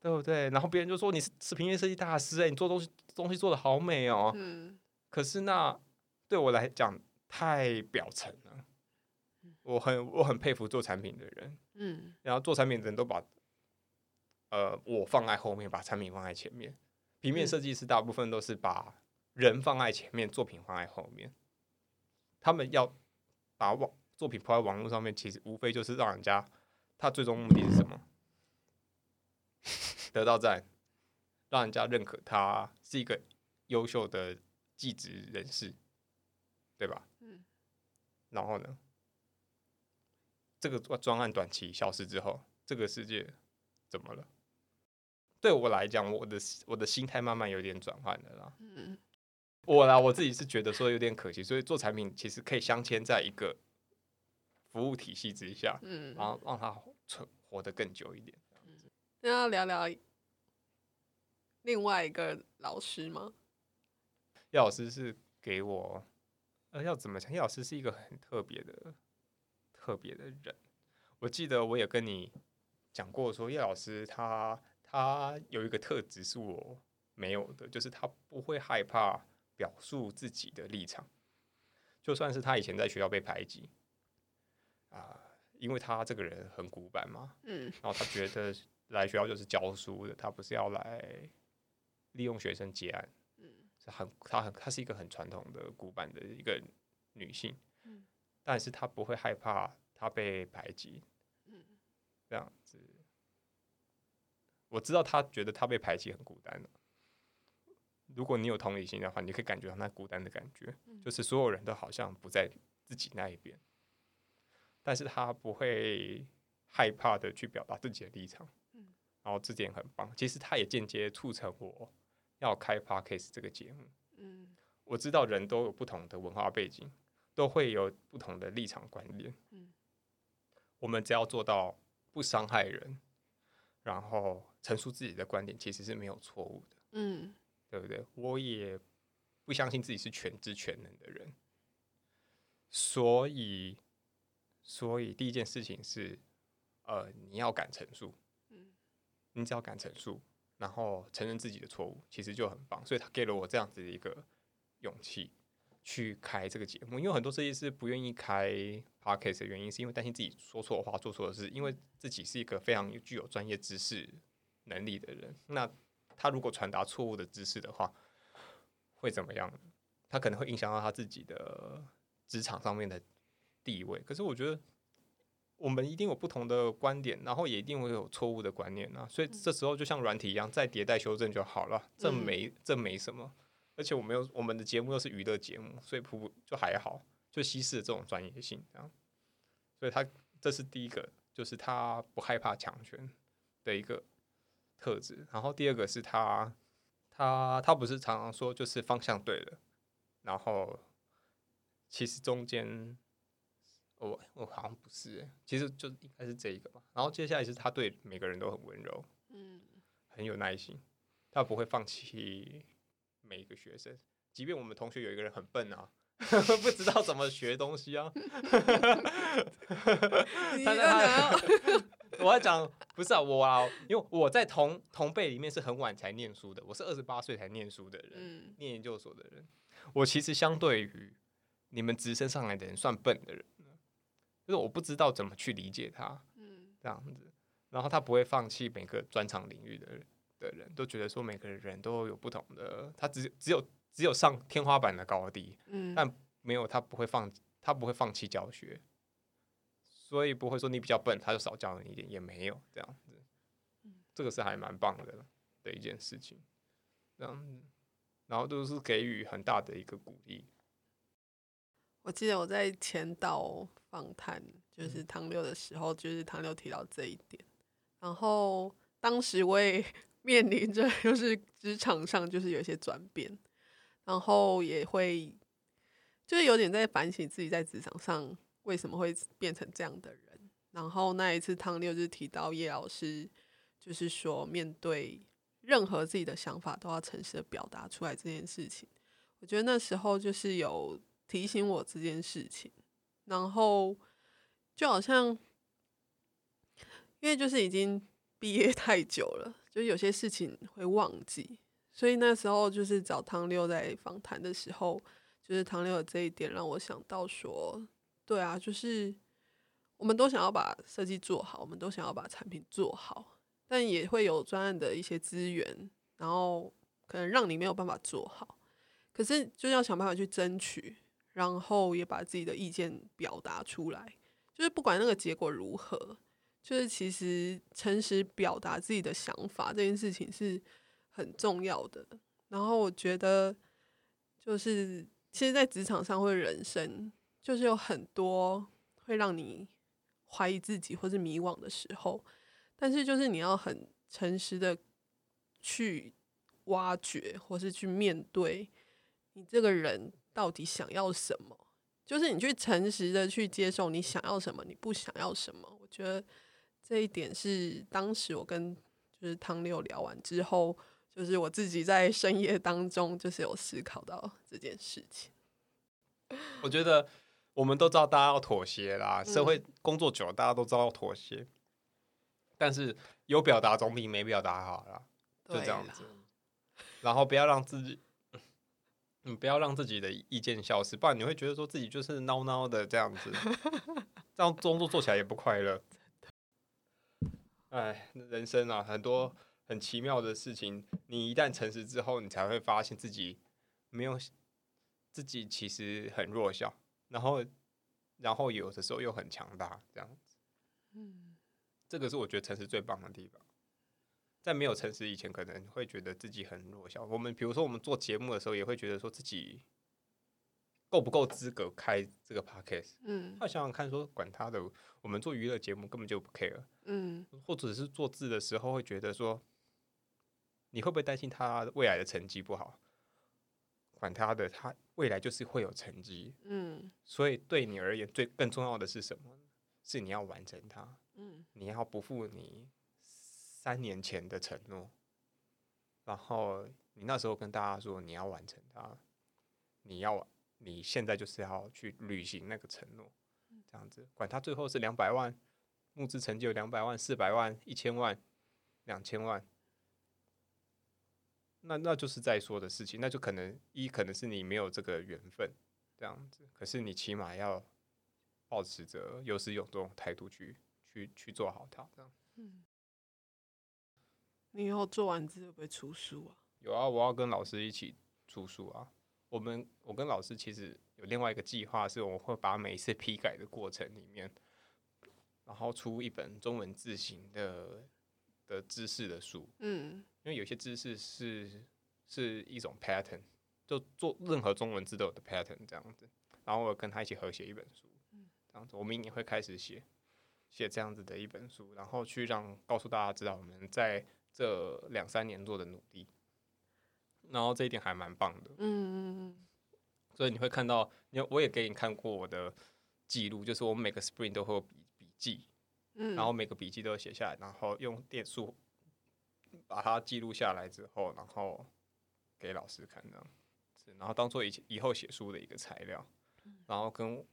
对不对？然后别人就说你是是平面设计大师哎、你做东西东西做的好美哦。嗯，可是那对我来讲太表层了，我很我很佩服做产品的人，嗯，然后做产品的人都把呃我放在后面，把产品放在前面。平面嗯设计师大部分都是把人放在前面，作品放在后面。他们要把网作品抛在网络上面，其实无非就是让人家他最终目的是什么？得到赞，让人家认可他是一个优秀的技职人士，对吧？嗯。然后呢，这个专专案短期消失之后，这个世界怎么了？对我来讲，我的我的心态慢慢有点转换了啦。嗯，我啦，我自己是觉得说有点可惜，所以做产品其实可以镶嵌在一个服务体系之下，嗯，然后让它存活得更久一点。那要聊聊另外一个老师吗？叶老师是给我，呃，要怎么讲？叶老师是一个很特别的、特别的人。我记得我也跟你讲过说叶老师他他有一个特质是我没有的，就是他不会害怕表述自己的立场，就算是他以前在学校被排挤啊、因为他这个人很古板嘛，嗯然后他觉得来学校就是教书的，他不是要来利用学生结案。嗯是很她很她是一个很传统的古板的一个女性，嗯但是她不会害怕她被排挤，嗯这样子。我知道她觉得她被排挤很孤单的。如果你有同理心的话，你可以感觉到那孤单的感觉，嗯就是所有人都好像不在自己那一边，但是她不会害怕的去表达自己的立场，嗯然后这点很棒。其实她也间接促成我要开 podcast 这个节目。嗯我知道人都有不同的文化背景，都会有不同的立场观念。嗯我们只要做到不伤害人，然后陈述自己的观点，其实是没有错误的，嗯对不对？我也不相信自己是全知全能的人，所以，所以第一件事情是，呃，你要敢陈述，嗯你只要敢陈述，然后承认自己的错误，其实就很棒。所以他给了我这样子的一个勇气去开这个节目。因为很多设计师不愿意开 podcast 的原因，是因为担心自己说错话、做错事，因为自己是一个非常具有专业知识能力的人。那他如果传达错误的知识的话，会怎么样？他可能会影响到他自己的职场上面的地位。可是我觉得。我们一定有不同的观点，然后也一定会有错误的观念啊，所以这时候就像软体一样，再迭代修正就好了，这嗯没这没什么。而且我们又我们的节目又是娱乐节目，所以普普就还好，就稀释了这种专业性这样。所以他这是第一个，就是他不害怕强权的一个特质。然后第二个是他他他不是常常说就是方向对了，然后其实中间我我好像不是欸，其实就应该是这一个吧。然后接下来是他对每个人都很温柔，嗯很有耐心，他不会放弃每一个学生，即便我们同学有一个人很笨啊，不知道怎么学东西啊。你他要他 我要讲不是啊，我啊，因为我在同同辈里面是很晚才念书的，我是二十八岁才念书的人，嗯念研究所的人，我其实相对于你们直升上来的人算笨的人了就是我不知道怎么去理解他，嗯。这样子，然后他不会放弃每个专长领域的人的人，都觉得说每个人都有不同的，他只只有只有上天花板的高低，嗯，但没有他不会放他不会放弃教学，所以不会说你比较笨，他就少教你一点，也没有这样子，这个是还蛮棒的的一件事情，这样子，然后都是给予很大的一个鼓励，我记得我在前导访谈就是唐六的时候，就是唐六提到这一点，然后当时我也 面临着 就是职场上就是有一些转变，然后也会就是有点在反省自己在职场上为什么会变成这样的人。然后那一次唐六就提到叶老师，就是说面对任何自己的想法都要诚实的表达出来这件事情。我觉得那时候就是有提醒我这件事情，然后就好像因为就是已经毕业太久了，就有些事情会忘记，所以那时候就是找汤六在访谈的时候，就是汤六的这一点让我想到说，对啊，就是我们都想要把设计做好，我们都想要把产品做好，但也会有专案的一些资源，然后可能让你没有办法做好。可是就要想办法去争取，然后也把自己的意见表达出来。就是不管那个结果如何，就是其实诚实表达自己的想法这件事情是很重要的。然后我觉得，就是其实，在职场上或者人生，就是有很多会让你怀疑自己或是迷惘的时候，但是就是你要很诚实的去挖掘，或是去面对。你这个人到底想要什么？就是你去诚实的去接受你想要什么，你不想要什么。我觉得这一点是当时我跟就是汤六聊完之后，就是我自己在深夜当中就是有思考到这件事情。我觉得我们都知道大家要妥协啦，嗯社会工作久了，大家都知道要妥协，但是有表达总比没表达好啦，就这样子。然后不要让自己，嗯，不要让自己的意见消失，不然你会觉得说自己就是孬孬的这样子，这样工作做起来也不快乐。哎，人生啊，很多很奇妙的事情，你一旦诚实之后，你才会发现自己没有自己其实很弱小，然后然后有的时候又很强大，这样子。嗯，这个是我觉得诚实最棒的地方。在没有诚实以前，可能会觉得自己很弱小。我们比如说，我们做节目的时候，也会觉得说自己够不够资格开这个 podcast。嗯要想想看，说管他的，我们做娱乐节目根本就不 care，嗯或者是做字的时候会觉得说，你会不会担心他未来的成绩不好？管他的，他未来就是会有成绩。嗯所以对你而言，最更重要的是什么？是你要完成它。嗯你要不负你三年前的承诺，然后你那时候跟大家说你要完成它，你要你现在就是要去履行那个承诺，这样子，管他最后是两百万，募资成就两百万、四百万、一千万、两千万，那那就是在说的事情，那就可能一可能是你没有这个缘分，这样子，可是你起码要保持着有始有终的态度去去去做好它，这样。嗯。你以后做完字会不会出书啊？有啊，我要跟老师一起出书啊。我们我跟老师其实有另外一个计划，是我们会把每一次批改的过程里面，然后出一本中文字形的的知识的书，嗯因为有些知识是是一种 pattern，就做任何中文字都有的 pattern 这样子。然后我跟他一起合写一本书，这样子。我明年会开始写写这样子的一本书，然后去让告诉大家知道我们在这两三年做的努力。然后这一点还蛮棒的，嗯嗯嗯。所以你会看到，因为我也给你看过我的记录，就是我们每个 spring 都会有笔笔记，嗯，然后每个笔记都写下来，然后用电数把它记录下来之后，然后给老师看这样，是，然后当做以以后写书的一个材料。然后跟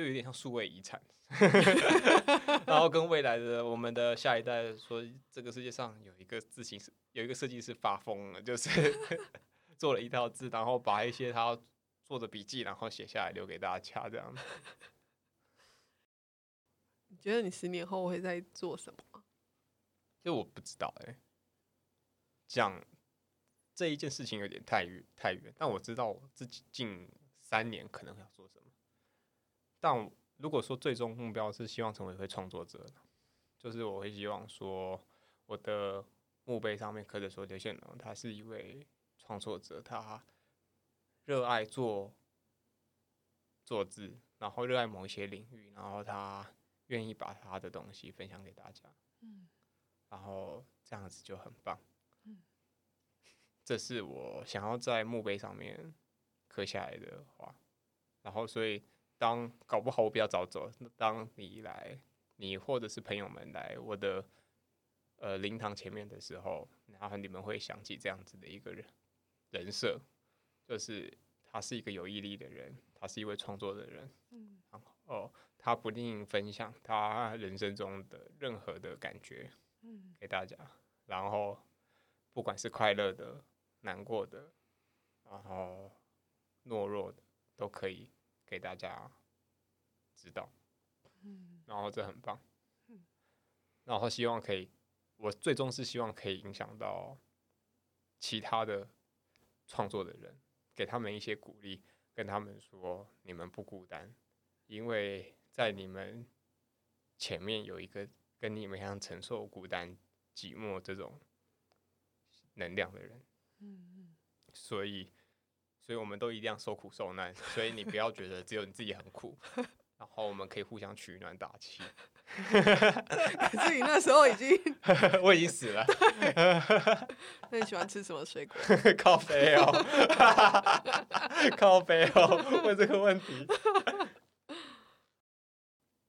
就有点像数位遗产，然后跟未来的我们的下一代说，这个世界上有一个字形是有一个设计师发疯了，就是 做了一套字，然后把一些他做的笔记，然后写下来留给大家这样。你觉得你十年后会在做什么？就我不知道哎，讲这一件事情有点太远太远，但我知道我自己近。三年可能要做什么？但如果说最终目标是希望成为一位创作者，就是我会希望说我的墓碑上面刻着说刘宪龙，他是一位创作者，他热爱做做字，然后热爱某一些领域，然后他愿意把他的东西分享给大家，嗯，然后这样子就很棒，嗯，这是我想要在墓碑上面。刻下来的话，然后所以当搞不好我比较早走，当你来，你或者是朋友们来我的呃灵堂前面的时候，然后你们会想起这样子的一个人人设，就是他是一个有毅力的人，他是一位创作的人，嗯，然后他不吝分享他人生中的任何的感觉，嗯，给大家，然后不管是快乐的、难过的，然后。懦弱的都可以给大家知道，嗯，然后这很棒，嗯，然后希望可以，我最终是希望可以影响到其他的创作的人，给他们一些鼓励，跟他们说你们不孤单，因为在你们前面有一个跟你们一样承受孤单、寂寞这种能量的人，嗯嗯，所以。所以我们都一定要受苦受难，所以你不要觉得只有你自己很苦，然后我们可以互相取暖打气。可是你那时候已经，我已经死了。那你喜欢吃什么水果？咖啡哦，咖啡哦，问这个问题。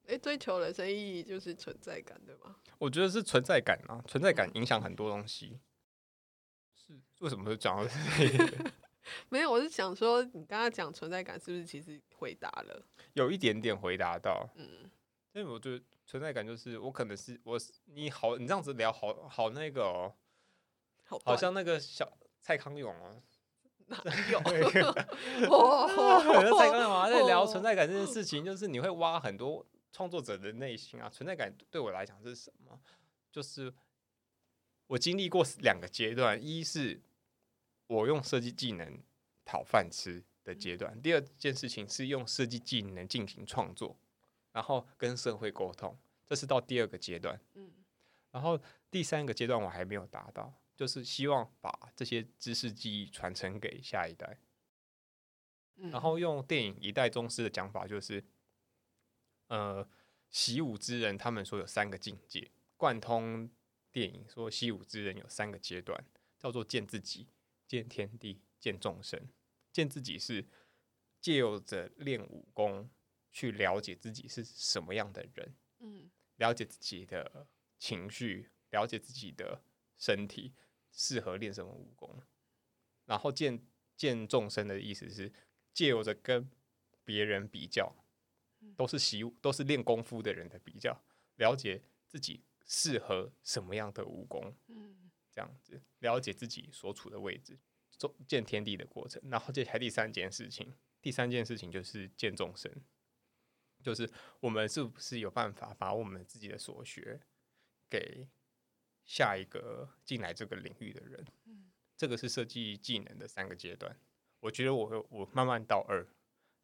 哎，追求人生意义就是存在感，对吗？我觉得是存在感啊，存在感影响很多东西。是为什么会讲到这 没有，我是想说，你刚刚讲存在感，是不是其实回答了？有一点点回答到，嗯，因为我觉得存在感就是我可能是我，你好，你这样子聊，好好那个哦，好像那个小蔡康永哦，哪有？蔡康永啊，在聊存在感这件事情，就是你会挖很多创作者的内心啊。存在感对我来讲是什么？就是我经历过两个阶段，一是。我用设计技能讨饭吃的阶段，第二件事情是用设计技能进行创作，然后跟社会沟通，这是到第二个阶段。嗯，然后第三个阶段我还没有达到，就是希望把这些知识记忆传承给下一代。然后用电影一代宗师的讲法，就是呃，习武之人他们说有三个境界，贯通电影说习武之人有三个阶段，叫做见自己。见天地，见众生，见自己是借由着练武功去了解自己是什么样的人，嗯，了解自己的情绪，了解自己的身体，适合练什么武功。然后见见众生的意思是借由着跟别人比较，都是习都是练功夫的人的比较，了解自己适合什么样的武功，嗯。这样子了解自己所处的位置，做见天地的过程，然后接下来第三件事情，第三件事情就是见众生，就是我们是不是有办法把我们自己的所学给下一个进来这个领域的人？嗯，这个是设计技能的三个阶段。我觉得我我慢慢到二，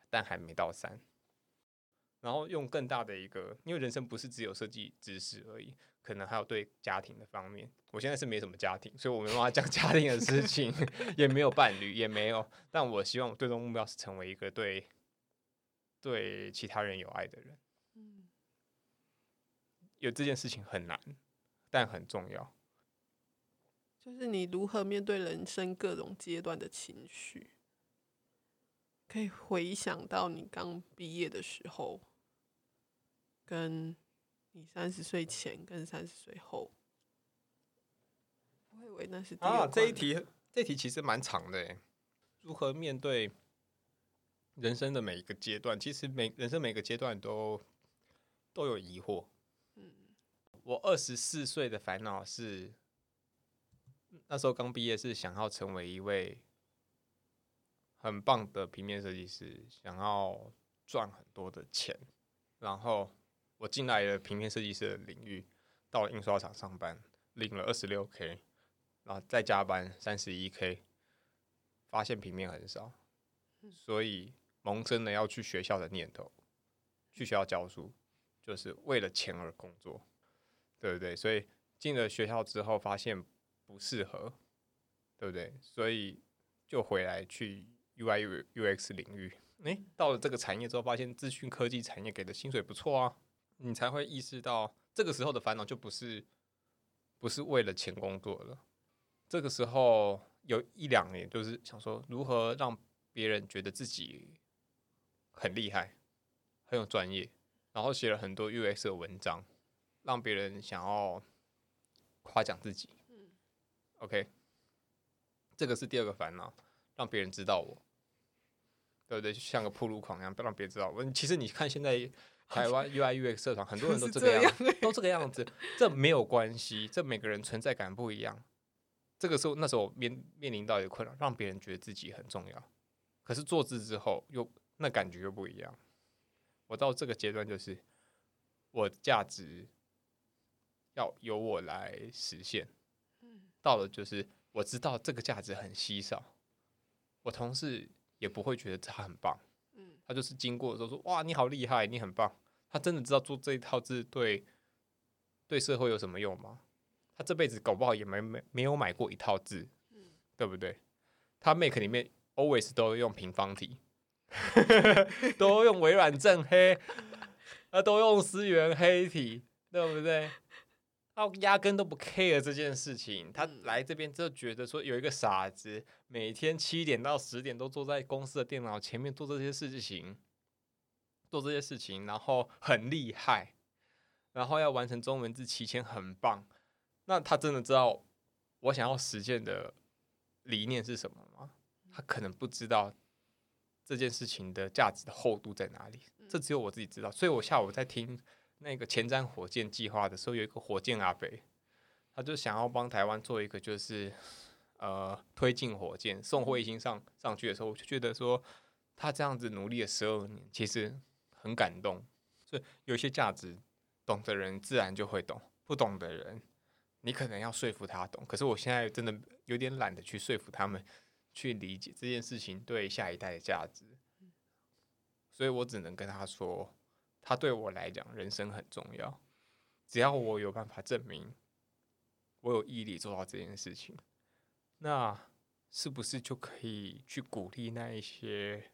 但还没到三。然后用更大的一个，因为人生不是只有设计知识而已，可能还有对家庭的方面。我现在是没什么家庭，所以我没办法讲 家庭的事情，也没有伴侣，也没有。但我希望我最终目标是成为一个对对其他人有爱的人。嗯，有这件事情很难，但很重要。就是你如何面对人生各种阶段的情绪，可以回想到你刚毕业的时候，跟你三十岁前跟三十岁后。我以为那是啊，这一题这题其实蛮长的诶。如何面对人生的每一个阶段？其实每人生每个阶段都都有疑惑。嗯，我二十四岁的烦恼是。那时候刚毕业，是想要成为一位很棒的平面设计师，想要赚很多的钱。然后我进来了平面设计师的领域，到了印刷厂上班，领了二十六 k，然后再加班三十一 k，发现平面很少，所以萌生了要去学校的念头。去学校教书，就是为了钱而工作，对不对？所以进了学校之后，发现。不适合，对不对？所以就回来去 UI U UX 领域。诶，到了这个产业之后，发现资讯科技产业给的薪水不错啊，你才会意识到这个时候的烦恼就不是不是为了钱工作了。这个时候有一两年，就是想说如何让别人觉得自己很厉害、很有专业，然后写了很多 U.S. 的文章，让别人想要夸奖自己。OK，这个是第二个烦恼，让别人知道我，对不对？就像个铺路狂一样，不让别人知道我。其实你看现在台湾 UIUX 社团，很多人都这个样，都这个样子。这没有关系，这每个人存在感不一样。这个时候，那时候面面临到一个困扰，让别人觉得自己很重要。可是做字之后，又那感觉又不一样。我到这个阶段，就是我价值要由我来实现。嗯到了就是我知道这个价值很稀少，我同事也不会觉得他很棒，嗯，他就是经过的时候说哇你好厉害，你很棒，他真的知道做这一套字对对社会有什么用吗？他这辈子搞不好也没没没有买过一套字，嗯，对不对？他 Make 里面 always 都用平方体，都用微软正黑，啊都用思源黑体，对不对？他压根都不 care 这件事情，他来这边就觉得说有一个傻子，每天七点到十点都坐在公司的电脑前面做这些事情，做这些事情，然后很厉害，然后要完成中文字七千很棒。那他真的知道我想要实践的理念是什么吗？他可能不知道这件事情的价值的厚度在哪里，这只有我自己知道。所以我下午在听。那个前瞻火箭计划的时候，有一个火箭阿北，他就想要帮台湾做一个，就是呃推进火箭送卫星上上去的时候，我就觉得说他这样子努力了十二年，其实很感动。所以有些价值，懂的人自然就会懂，不懂的人，你可能要说服他懂。可是我现在真的有点懒得去说服他们去理解这件事情对下一代的价值，所以我只能跟他说。他对我来讲，人生很重要。只要我有办法证明我有毅力做到这件事情，那是不是就可以去鼓励那一些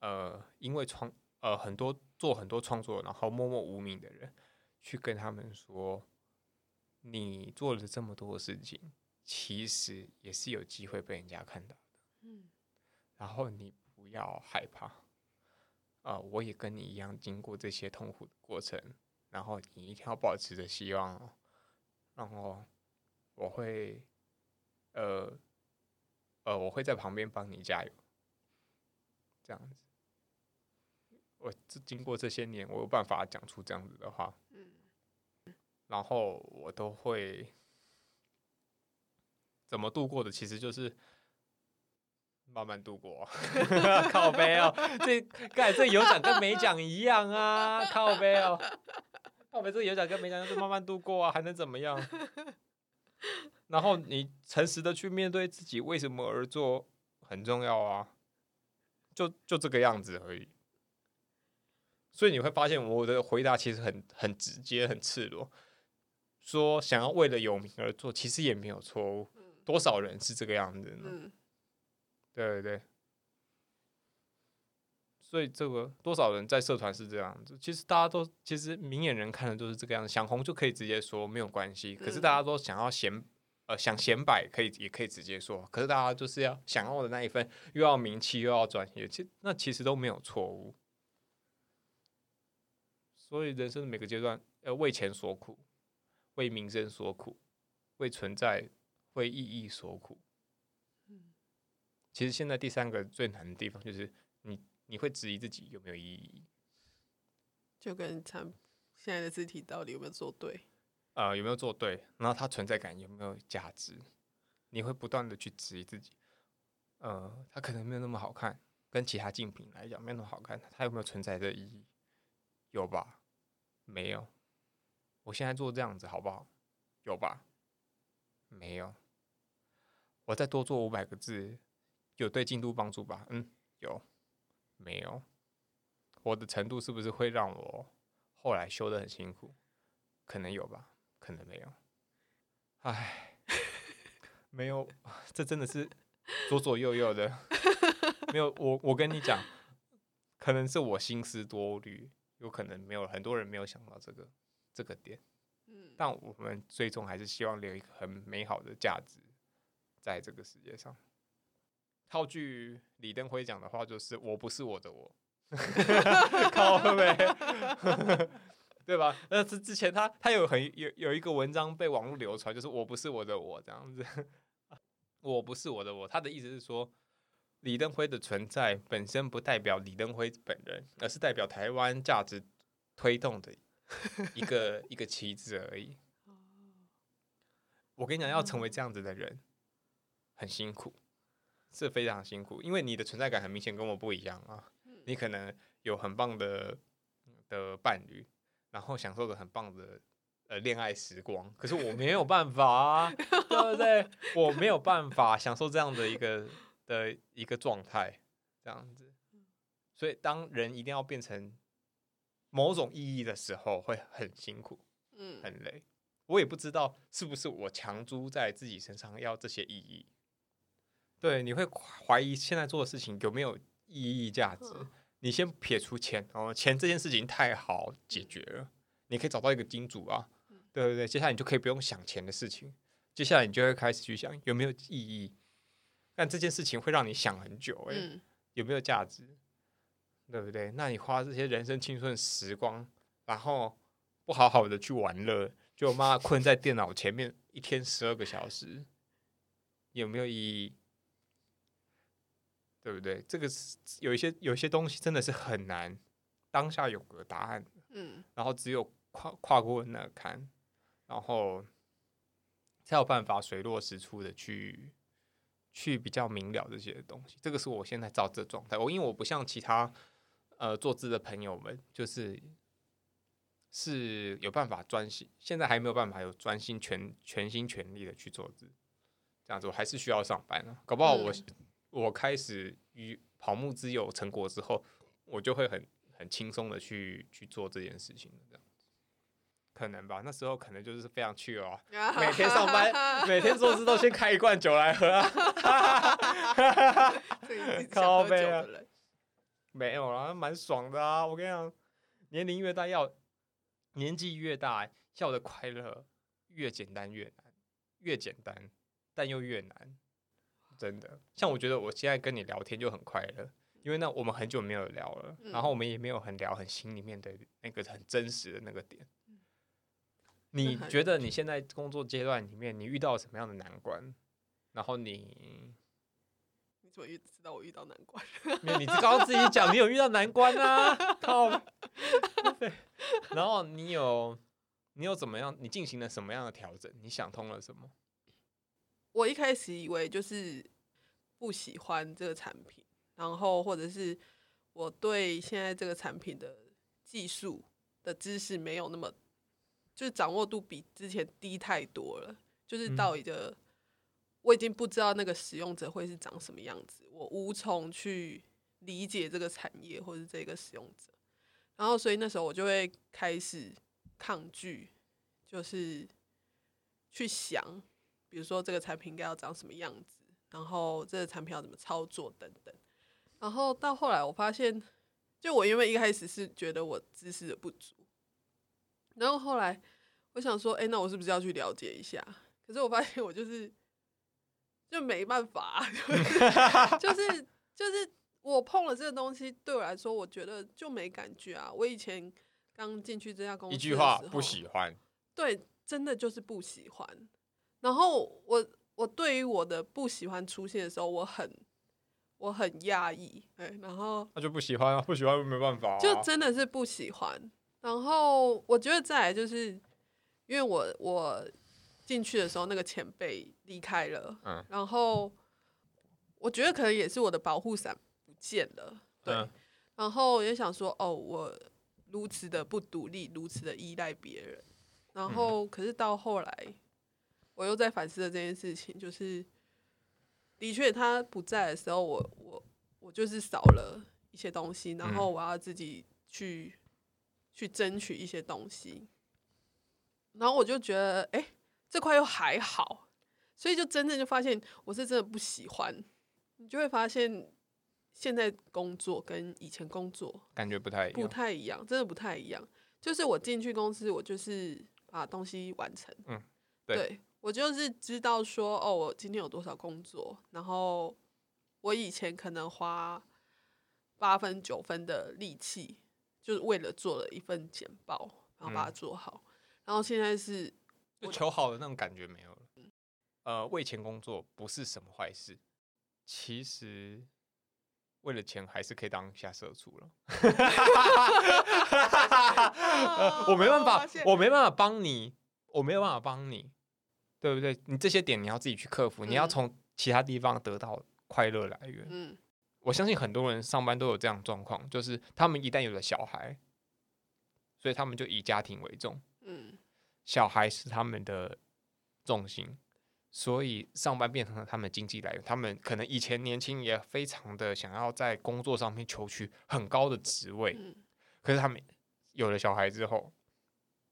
呃，因为创呃很多做很多创作然后默默无名的人，去跟他们说，你做了这么多事情，其实也是有机会被人家看到的。嗯，然后你不要害怕。啊，我也跟你一样经过这些痛苦的过程，然后你一定要保持着希望，哦然后我会，呃，呃，我会在旁边帮你加油，这样子。我这经过这些年，我有办法讲出这样子的话，嗯，然后我都会怎么度过的，其实就是。慢慢度过，靠背哦，这盖这有奖跟没奖一样啊，靠背哦，靠背这有奖跟没奖就慢慢度过啊，还能怎么样？然后你诚实的去面对自己为什么而做很重要啊，就就这个样子而已。所以你会发现我的回答其实很很直接、很赤裸，说想要为了有名而做，其实也没有错误。多少人是这个样子呢？嗯，对对对。所以这个多少人在社团是这样子？其实大家都其实明眼人看的都是这个样子，想红就可以直接说没有关系。可是大家都想要显呃想显摆，可以也可以直接说。可是大家就是要想要的那一份，又要名气又要专业，其那其实都没有错误。所以人生的每个阶段，呃，为钱所苦，为名声所苦，为存在、为意义所苦。其实现在第三个最难的地方就是你。你会质疑自己有没有意义？就跟产现在的字体到底有没有做对？呃，有没有做对？然后它存在感有没有价值？你会不断的去质疑自己。呃，它可能没有那么好看，跟其他竞品来讲没有那么好看，它有没有存在的意义？有吧？没有。我现在做这样子好不好？有吧？没有。我再多做五百个字，有对进度帮助吧？嗯，有。没有，我的程度是不是会让我后来修的很辛苦？可能有吧，可能没有。唉，没有，这真的是左左右右的。没有，我我跟你讲，可能是我心思多虑，有可能没有很多人没有想到这个这个点。嗯，但我们最终还是希望留一个很美好的价值在这个世界上。套句李登辉讲的话，就是“我不是我的我 ”，靠呗，对吧？那之之前他他有很有有一个文章被网络流传，就是“我不是我的我”这样子，“ 我不是我的我”，他的意思是说，李登辉的存在本身不代表李登辉本人，而是代表台湾价值推动的一个一个旗帜而已。我跟你讲，要成为这样子的人，很辛苦。是非常辛苦，因为你的存在感很明显跟我不一样啊。你可能有很棒的的伴侣，然后享受着很棒的呃恋爱时光，可是我没有办法啊，对不对？我没有办法享受这样的一个的一个状态，这样子。所以当人一定要变成某种意义的时候，会很辛苦，嗯，很累。我也不知道是不是我强租在自己身上要这些意义。对，你会怀疑现在做的事情有没有意义价值？你先撇除钱哦，钱这件事情太好解决了，你可以找到一个金主啊，对对对，接下来你就可以不用想钱的事情，接下来你就会开始去想有没有意义。但这件事情会让你想很久，哎，有没有价值？对不对？那你花这些人生青春时光，然后不好好的去玩乐，就妈困在电脑前面一天十二个小时，有没有意义？对不对？这个是有一些有一些东西真的是很难当下有个答案，嗯，然后只有跨跨过那坎，然后才有办法水落石出的去去比较明了这些东西。这个是我现在照这状态。我因为我不像其他呃做字的朋友们，就是是有办法专心，现在还没有办法有专心全全心全力的去做字，这样子我还是需要上班啊，搞不好我。我开始与跑木之有成果之后，我就会很很轻松的去去做这件事情这样，可能吧？那时候可能就是非常去哦，每天上班，每天做事都先开一罐酒来喝，靠背啊，没有啦，蛮爽的啊！我跟你讲，年龄越大要年纪越大要的快乐越简单越难，越简单但又越难。真的，像我觉得我现在跟你聊天就很快乐，因为那我们很久没有聊了，然后我们也没有很聊很心里面的那个很真实的那个点。你觉得你现在工作阶段里面，你遇到什么样的难关？然后你你怎么遇知道我遇到难关？没有，你刚刚自己讲你有遇到难关啊！靠，对。然后你有你有怎么样？你进行了什么样的调整？你想通了什么？我一开始以为就是不喜欢这个产品，然后或者是我对现在这个产品的技术的知识没有那么，就是掌握度比之前低太多了。就是到一个我已经不知道那个使用者会是长什么样子，我无从去理解这个产业或者这个使用者。然后所以那时候我就会开始抗拒，就是去想，比如说这个产品应该要长什么样子，然后这个产品要怎么操作等等。然后到后来，我发现，就我因为一开始是觉得我知识的不足，然后后来我想说，哎、那我是不是要去了解一下？可是我发现我就是就没办法，就是就是我碰了这个东西，对我来说，我觉得就没感觉啊。我以前刚进去这家公司，一句话不喜，欢，对，真的就是不喜欢。然后我我对于我的不喜欢出现的时候，我很我很压抑，对，然后那就不喜欢啊，不喜欢没办法、啊，就真的是不喜欢。然后我觉得再来就是，因为我我进去的时候，那个前辈离开了，嗯然后我觉得可能也是我的保护伞不见了，对，嗯然后也想说，哦，我如此的不独立，如此的依赖别人，然后可是到后来，我又在反思了这件事情，就是的确他不在的时候，我我我就是少了一些东西，然后我要自己去、去争取一些东西，然后我就觉得，哎、这块又还好，所以就真正就发现我是真的不喜欢，你就会发现现在工作跟以前工作感觉不太一不。太一样，真的不太一样。就是我进去公司，我就是把东西完成。嗯对我就是知道说，哦，我今天有多少工作，然后我以前可能花八分九分的力气，就是为了做了一份简报，然后把它嗯做好。然后现在是就求好的那种感觉没有了。呃，为钱工作不是什么坏事，其实为了钱还是可以当下社畜了。呃 我没办法我没办法帮你，我没有办法帮你，对不对？你这些点你要自己去克服，你要嗯从其他地方得到快乐来源。嗯我相信很多人上班都有这样的状况，就是他们一旦有了小孩，所以他们就以家庭为重。嗯小孩是他们的重心，所以上班变成了他们的经济来源。他们可能以前年轻也非常的想要在工作上面求取很高的职位，嗯可是他们有了小孩之后，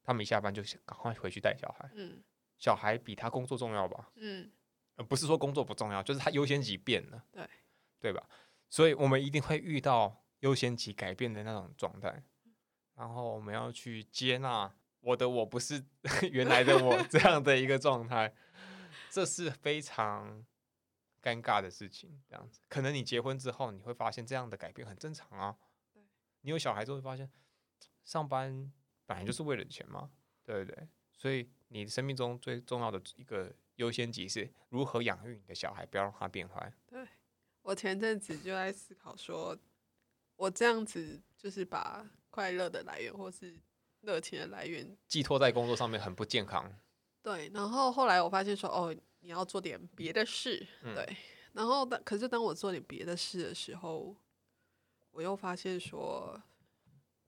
他们一下班就想赶快回去带小孩。嗯小孩比他工作重要吧？嗯呃，不是说工作不重要，就是他优先级变了，对对吧？所以我们一定会遇到优先级改变的那种状态，然后我们要去接纳我的我不是 原来的我 这样的一个状态，这是非常尴尬的事情。这样子，可能你结婚之后，你会发现这样的改变很正常啊。你有小孩之后会发现，上班本来就是为了钱嘛，对不对？所以你生命中最重要的一个优先级是如何养育你的小孩，不要让他变坏。对我前阵子就在思考说，我这样子就是把快乐的来源或是热情的来源，寄托在工作上面很不健康。对。然后后来我发现说，哦，你要做点别的事，嗯对。然后当可是当我做点别的事的时候，我又发现说，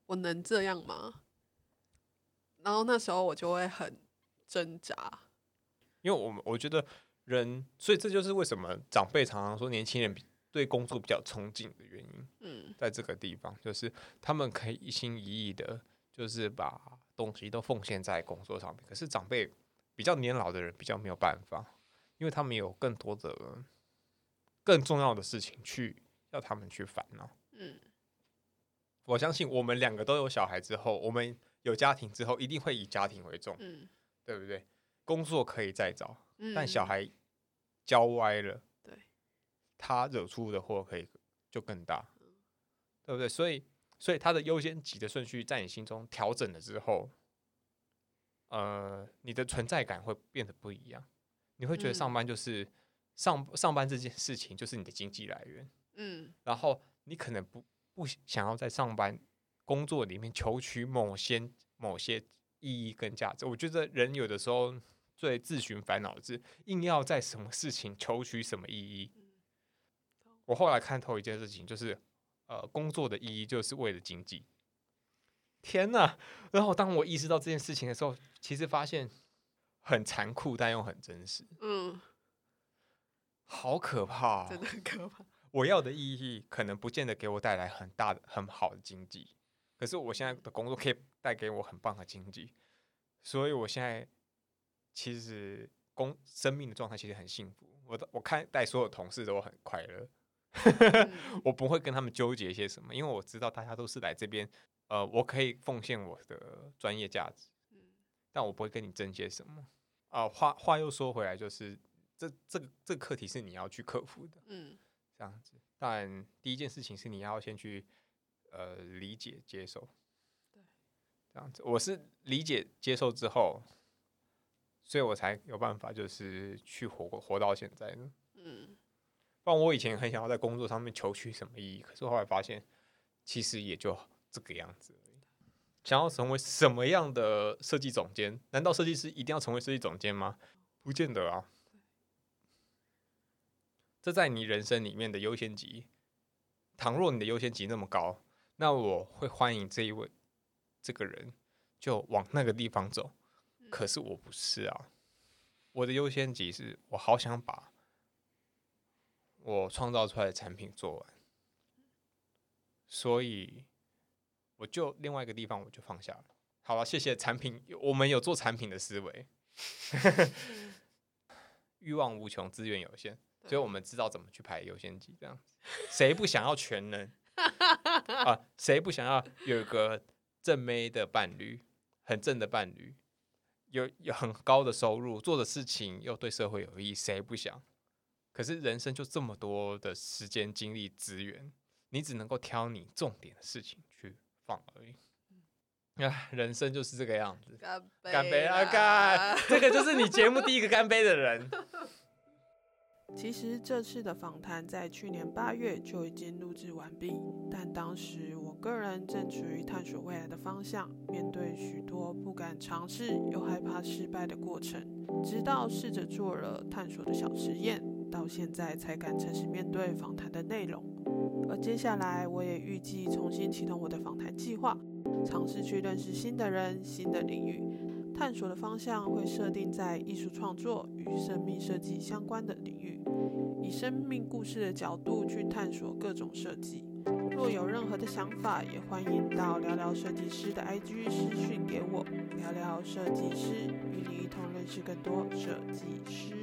我能这样吗？然后那时候我就会很挣扎，因为我们我觉得人，所以这就是为什么长辈常常说年轻人比对工作比较憧憬的原因，嗯在这个地方，就是他们可以一心一意的，就是把东西都奉献在工作上面。可是长辈比较年老的人比较没有办法，因为他们有更多的更重要的事情去要他们去烦恼。嗯我相信我们两个都有小孩之后，我们有家庭之后，一定会以家庭为重，嗯对不对？工作可以再找，嗯，但小孩教歪了，对，他惹出的祸可以就更大，对不对？所以，所以他的优先级的顺序在你心中调整了之后，呃，你的存在感会变得不一样。你会觉得上嗯班就是、上上班这件事情就是你的经济来源，嗯然后你可能不不想要在上班工作里面求取某些某些意义跟价值。我觉得人有的时候最自寻烦恼的是硬要在什么事情求取什么意义。我后来看透一件事情，就是呃，工作的意义就是为了经济。天呐！然后当我意识到这件事情的时候，其实发现很残酷，但又很真实，嗯，好可怕、哦！真的很可怕。我要的意义可能不见得给我带来很大的、很好的经济，可是我现在的工作可以带给我很棒的经济，所以我现在其实工生命的状态其实很幸福。我的我看待所有同事都很快乐，我不会跟他们纠结些什么，因为我知道大家都是来这边，呃，我可以奉献我的专业价值，但我不会跟你争些什么。啊，话话又说回来，就是这这个这个课题是你要去克服的，嗯，这样子。但第一件事情是你要先去呃理解接受，对，这样子。我是理解接受之后。所以我才有办法，就是去活活到现在呢。嗯，不然我以前很想要在工作上面求取什么意义，可是后来发现，其实也就这个样子。想要成为什么样的设计总监？难道设计师一定要成为设计总监吗？不见得啊。这在你人生里面的优先级，倘若你的优先级那么高，那我会欢迎这一位这个人就往那个地方走。可是我不是啊，我的优先级是我好想把我创造出来的产品做完，所以我就另外一个地方我就放下了。好了，谢谢产品，我们有做产品的思维，欲望无穷，资源有限，所以我们知道怎么去排优先级。这样子，谁不想要全能 啊？谁不想要有一个正妹的伴侣，很正的伴侣？有有很高的收入，做的事情又对社会有益，谁不想？可是人生就这么多的时间、精力、资源，你只能够挑你重点的事情去放而已。啊，人生就是这个样子。干杯啊！干，这个就是你节目第一个干杯的人。其实这次的访谈在去年八月就已经录制完毕，但当时我个人正处于探索未来的方向，面对许多不敢尝试又害怕失败的过程，直到试着做了探索的小实验，到现在才敢诚实面对访谈的内容。而接下来我也预计重新启动我的访谈计划，尝试去认识新的人、新的领域。探索的方向会设定在艺术创作与生命设计相关的领域，以生命故事的角度去探索各种设计。若有任何的想法，也欢迎到聊聊设计师的 IG 私讯给我。聊聊设计师，与你一同认识更多设计师。